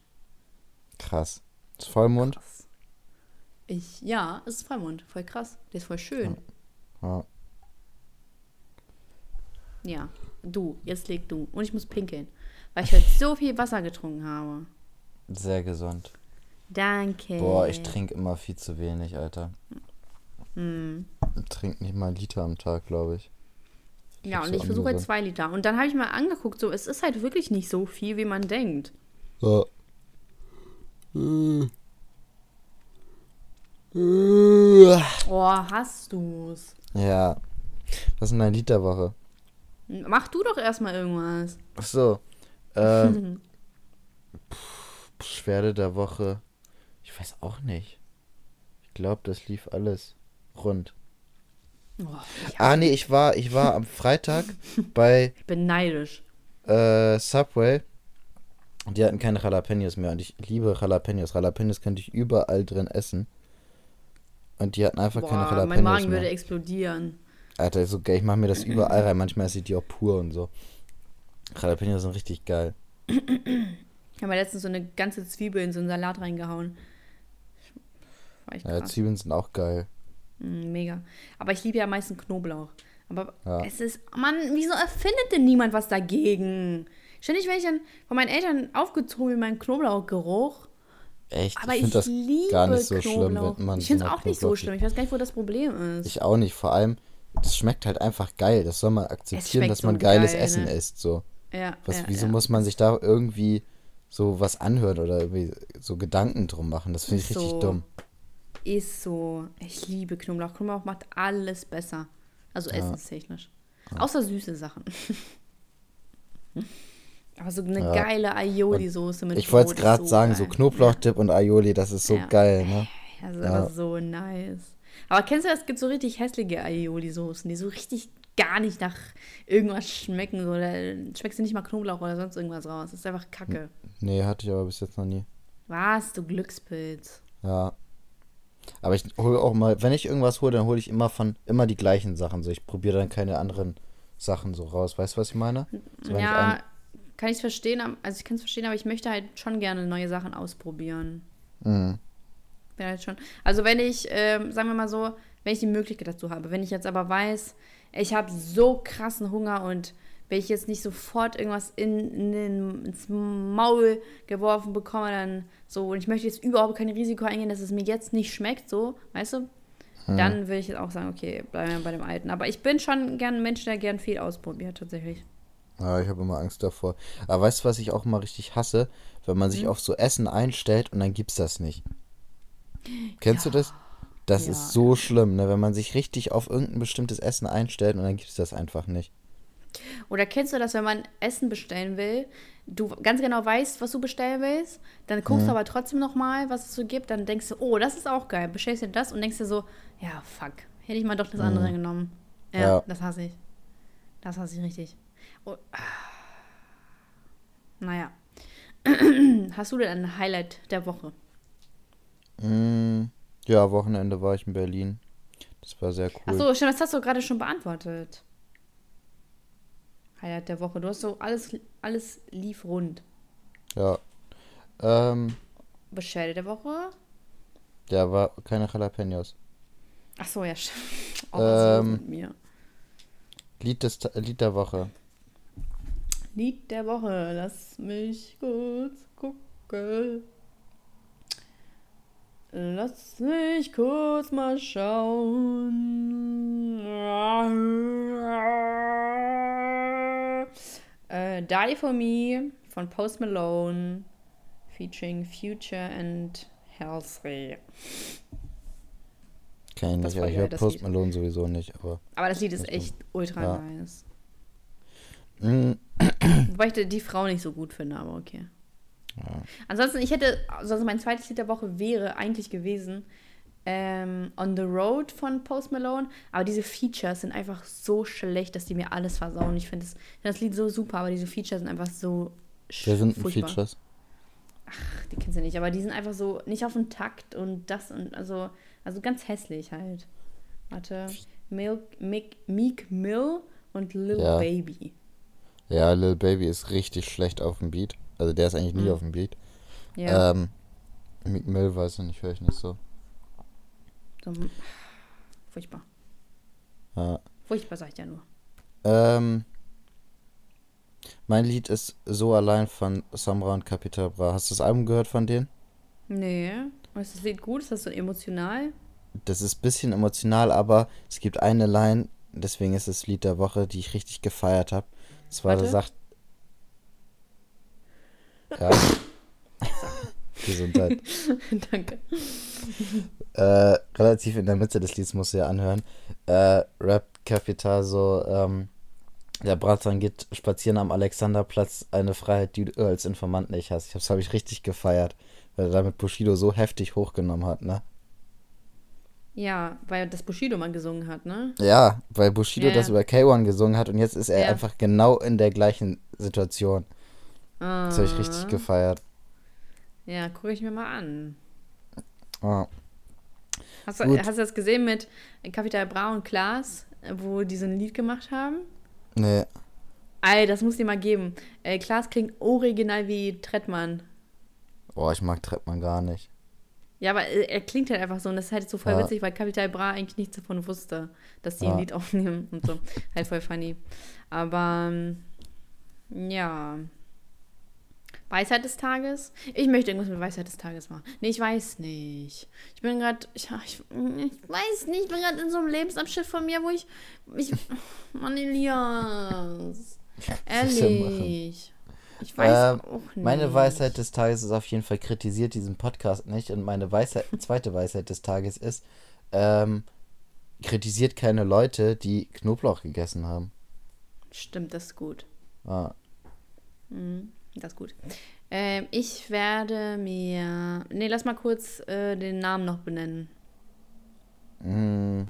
krass. Ist Vollmond? Ich, ja, es ist Vollmond. Voll krass. Der ist voll schön. Ja. Ja, du, jetzt leg du. Und ich muss pinkeln. Weil ich heute so viel Wasser getrunken habe. Sehr gesund. Danke. Boah, ich trinke immer viel zu wenig, Alter. Hm. Ich trinke nicht mal einen Liter am Tag, glaube ich. Ja, Viel und ich versuche halt zwei Liter. Und dann habe ich mal angeguckt, so, es ist halt wirklich nicht so viel, wie man denkt. Ja. Oh, hast du's. Ja. Was ist denn deine Literwoche? Mach du doch erstmal irgendwas. Ach so. Ähm, pff, Beschwerde der Woche. Ich weiß auch nicht. Ich glaube, das lief alles rund. Oh, Ah, nee, ich war, ich war am Freitag bei ich bin neidisch. äh, Subway. Und die hatten keine Jalapenos mehr. Und ich liebe Jalapenos. Jalapenos könnte ich überall drin essen. Und die hatten einfach keine Boah, Jalapenos mein Magen mehr. würde explodieren. Alter, so geil. Ich mache mir das überall rein. Manchmal esse ich die auch pur und so. Jalapenos sind richtig geil. Ich habe mir letztens so eine ganze Zwiebel in so einen Salat reingehauen. Ja. Zwiebeln sind auch geil. Mm, mega. Aber ich liebe ja am meisten Knoblauch. Aber Ja. es ist, Mann, wieso erfindet denn niemand was dagegen? Ständig werde ich dann von meinen Eltern aufgezogen mit meinem Knoblauchgeruch. Echt, Aber ich ich, finde das liebe gar nicht so schlimm, Knoblauch. wenn man ich finde so es auch nicht so schlimm. Ich weiß gar nicht, wo das Problem ist. Ich auch nicht. Vor allem, das schmeckt halt einfach geil. Das soll man akzeptieren, dass man so geiles geil, Essen ne? isst. So. ja, Was, ja, wieso ja. muss man sich da irgendwie so was anhören oder irgendwie so Gedanken drum machen? Das finde ich Ist richtig so. dumm. Ist so. Ich liebe Knoblauch. Knoblauch macht alles besser. Also essenstechnisch. Außer süße Sachen. Aber so eine Ja. geile Aioli-Soße mit Ich wollte es gerade sagen, so geil. Knoblauchdip und Aioli, das ist so Ja. geil, ne? Ja, das ist Ja. einfach so nice. Aber kennst du das? Es gibt so richtig hässliche Aioli-Soßen, die so richtig gar nicht nach irgendwas schmecken. So, da schmeckst du nicht mal Knoblauch oder sonst irgendwas raus. Das ist einfach Kacke. Nee, hatte ich aber bis jetzt noch nie. Was? Du Glückspilz. Ja. Aber ich hole auch mal, wenn ich irgendwas hole, dann hole ich immer von, immer die gleichen Sachen. So, ich probiere dann keine anderen Sachen so raus. Weißt du, was ich meine? So, ich ja, ein- kann ich es verstehen. Also ich kann es verstehen, aber ich möchte halt schon gerne neue Sachen ausprobieren. Mhm. Bin halt schon. Also wenn ich, ähm, sagen wir mal so, wenn ich die Möglichkeit dazu habe, wenn ich jetzt aber weiß, ich habe so krassen Hunger und wenn ich jetzt nicht sofort irgendwas in, in den, ins Maul geworfen bekomme, dann so, und ich möchte jetzt überhaupt kein Risiko eingehen, dass es mir jetzt nicht schmeckt, so, weißt du? Dann würde ich jetzt auch sagen, okay, bleiben wir bei dem Alten. Aber ich bin schon gern ein Mensch, der gern viel ausprobiert, tatsächlich. Ja, ich habe immer Angst davor. Aber weißt du, was ich auch immer richtig hasse? Wenn man Hm? sich auf so Essen einstellt und dann gibt's das nicht. Kennst du das? Das Ja, ist so schlimm, ne? Wenn man sich richtig auf irgendein bestimmtes Essen einstellt und dann gibt's das einfach nicht. Oder kennst du das, wenn man Essen bestellen will, du ganz genau weißt, was du bestellen willst, dann guckst du aber trotzdem noch mal, was es so gibt, dann denkst du, oh, das ist auch geil, bestellst dir das und denkst dir so, ja, fuck, hätte ich mal doch das andere genommen. Ja, Ja. das hasse ich. Das hasse ich richtig. Oh, ah. naja. Hast du denn ein Highlight der Woche? Mm, ja, Wochenende war ich in Berlin. Das war sehr cool. Achso, stimmt, das hast du gerade schon beantwortet. Highlight der Woche. Du hast so alles, alles lief rund. Ja. Ähm, Beschwerde der Woche? ja, war keine Jalapenos. Ach so, ja, stimmt. Oh, ist los Ähm, mit mir? Lied, des, Lied der Woche. Lied der Woche. Lass mich kurz gucken. Lass mich kurz mal schauen. Die For Me von Post Malone featuring Future and Halsey. Kenn ich nicht, ich höre Post Lied. Malone sowieso nicht, aber. Aber das Lied ist echt ultra ja. nice. Mm, Wobei ich die Frau nicht so gut finde, aber okay. Ja. Ansonsten, ich hätte, also mein zweites Lied der Woche wäre eigentlich gewesen ähm, On the Road von Post Malone. Aber diese Features sind einfach so schlecht, dass die mir alles versauen. Ich finde das, das Lied so super, aber diese Features sind einfach so Wer sind denn. Features? Ach, die kennst du nicht, aber die sind einfach so nicht auf den Takt und das und also, also ganz hässlich halt. Warte. Milk, Meek, Meek Mill und Lil Ja. Baby. Ja, Lil Baby ist richtig schlecht auf dem Beat. Also der ist eigentlich nie Mhm. auf dem Beat. Ja. Ähm, Meek Mill weiß ich nicht, höre ich nicht so. So, furchtbar. Ja. Furchtbar sag ich ja nur. Ähm, mein Lied ist So allein von Samra und Capital Bra. Hast du das Album gehört von denen? Nee. Und ist das Lied gut? Ist das so emotional? Das ist ein bisschen emotional, aber es gibt eine Line, deswegen ist es das Lied der Woche, die ich richtig gefeiert habe. Das war, da sagt. Ja. Gesundheit. Danke. äh, relativ in der Mitte des Lieds musst du ja anhören. Äh, Rap Capital so, ähm, der Bratan geht spazieren am Alexanderplatz, eine Freiheit, die du als Informant nicht hast. Das habe ich richtig gefeiert, weil er damit Bushido so heftig hochgenommen hat, ne? Ja, weil das Bushido mal gesungen hat, ne? Ja, weil Bushido Ja. das über K1 gesungen hat und jetzt ist er Ja. einfach genau in der gleichen Situation. Das habe ich richtig Ah. gefeiert. Ja, gucke ich mir mal an. Ja. Hast du, hast du das gesehen mit Capital Bra und Klaas, wo die so ein Lied gemacht haben? Nee, Ey, das muss dir mal geben. Äh, Klaas klingt original wie Trettmann. boah, ich mag Trettmann gar nicht. Ja, aber äh, er klingt halt einfach so und das ist halt so voll Ja. witzig, weil Capital Bra eigentlich nichts davon wusste, dass die Ja. ein Lied aufnehmen und so. halt voll funny. Aber ähm, ja. Weisheit des Tages? Ich möchte irgendwas mit Weisheit des Tages machen. Nee, ich weiß nicht. Ich bin gerade, ich, ich, ich weiß nicht, ich bin gerade in so einem Lebensabschnitt von mir, wo ich, ich Mann, Elias. Ehrlich. Ich weiß Ähm, auch nicht. Meine Weisheit des Tages ist auf jeden Fall, kritisiert diesen Podcast nicht. Und meine Weisheit, zweite Weisheit des Tages ist, ähm, kritisiert keine Leute, die Knoblauch gegessen haben. Stimmt, das ist gut. Ah, Mhm, das ist gut. Ähm, ich werde mir. Nee, lass mal kurz äh, den Namen noch benennen. mm,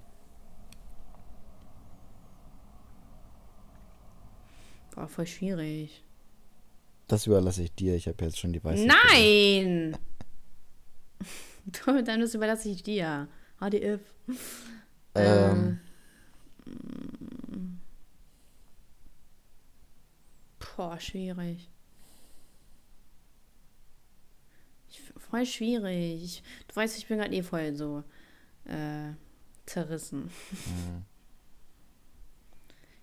Boah, voll schwierig. das überlasse ich dir. Ich habe jetzt schon die Weisheit. Nein! Dann das überlasse ich dir. HDF. Ähm, Boah, schwierig. Ich, voll schwierig. Du weißt, ich bin gerade eh voll so äh, zerrissen. mm,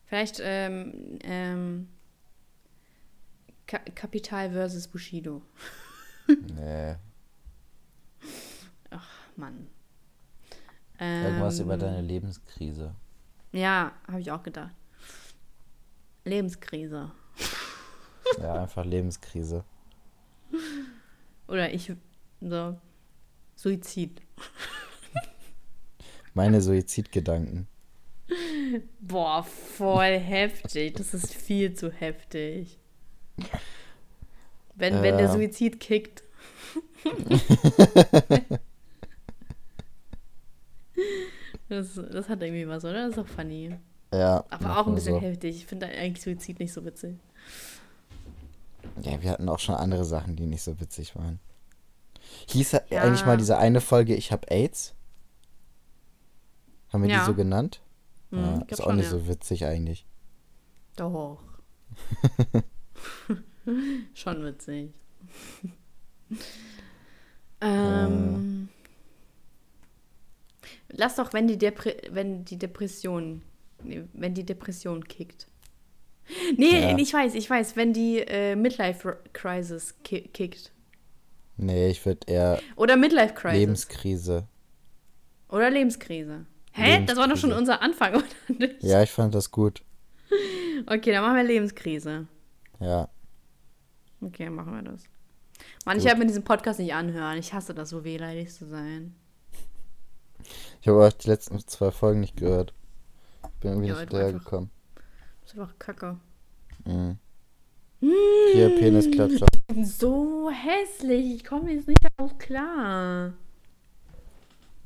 Vielleicht ähm, ähm, Ka Kapital versus Bushido. nee. Mann. Irgendwas Ähm, über deine Lebenskrise. Ja, habe ich auch gedacht. Lebenskrise. Ja, einfach Lebenskrise. Oder ich so Suizid. Meine Suizidgedanken. Boah, voll heftig. Das ist viel zu heftig. Wenn, wenn der Ja. Suizid kickt. das, das hat irgendwie was, oder? Das ist auch funny. Ja. Aber auch ein bisschen so. heftig. Ich finde eigentlich Suizid nicht so witzig. Ja, wir hatten auch schon andere Sachen, die nicht so witzig waren. Hieß ja. Eigentlich mal diese eine Folge Ich hab AIDS? Haben wir Ja. die so genannt? Hm, ja, ist auch schon, nicht so witzig eigentlich. Doch. Schon witzig. ähm, Lass doch, wenn die, Depre wenn die Depression, nee, wenn die Depression kickt. Nee, Ja. ich weiß, ich weiß, wenn die äh, Midlife Crisis ki kickt. Nee, ich würde eher Oder Midlife Crisis. Lebenskrise. Oder Lebenskrise. Hä? Das war doch schon Lebenskrise. unser Anfang, oder nicht? Ja, ich fand das gut. Okay, dann machen wir Lebenskrise. Ja. Okay, dann machen wir das. Mann, ich Gut. werde mir diesen Podcast nicht anhören. Ich hasse das, so wehleidig zu sein. Ich habe auch die letzten zwei Folgen nicht gehört. Bin irgendwie Ja, nicht weil du hinterher einfach- gekommen. Das ist einfach kacke. Mhm. Hier, Penisklatscher. So hässlich. Ich komme jetzt nicht darauf klar.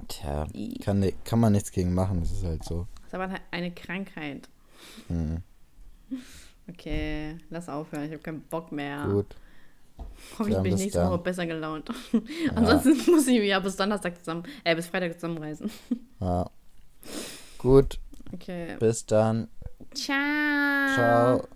Tja, kann, kann man nichts gegen machen, das ist halt so. Das ist aber eine Krankheit. Mhm. Okay, lass aufhören. Ich habe keinen Bock mehr. Gut. Hoffentlich Ja, bin ich bis nächste dann. Woche besser gelaunt. Ansonsten muss ich mich ja bis Donnerstag zusammen, äh, bis Freitag zusammenreisen. Ja. Gut, Okay. bis dann. Ciao. Ciao.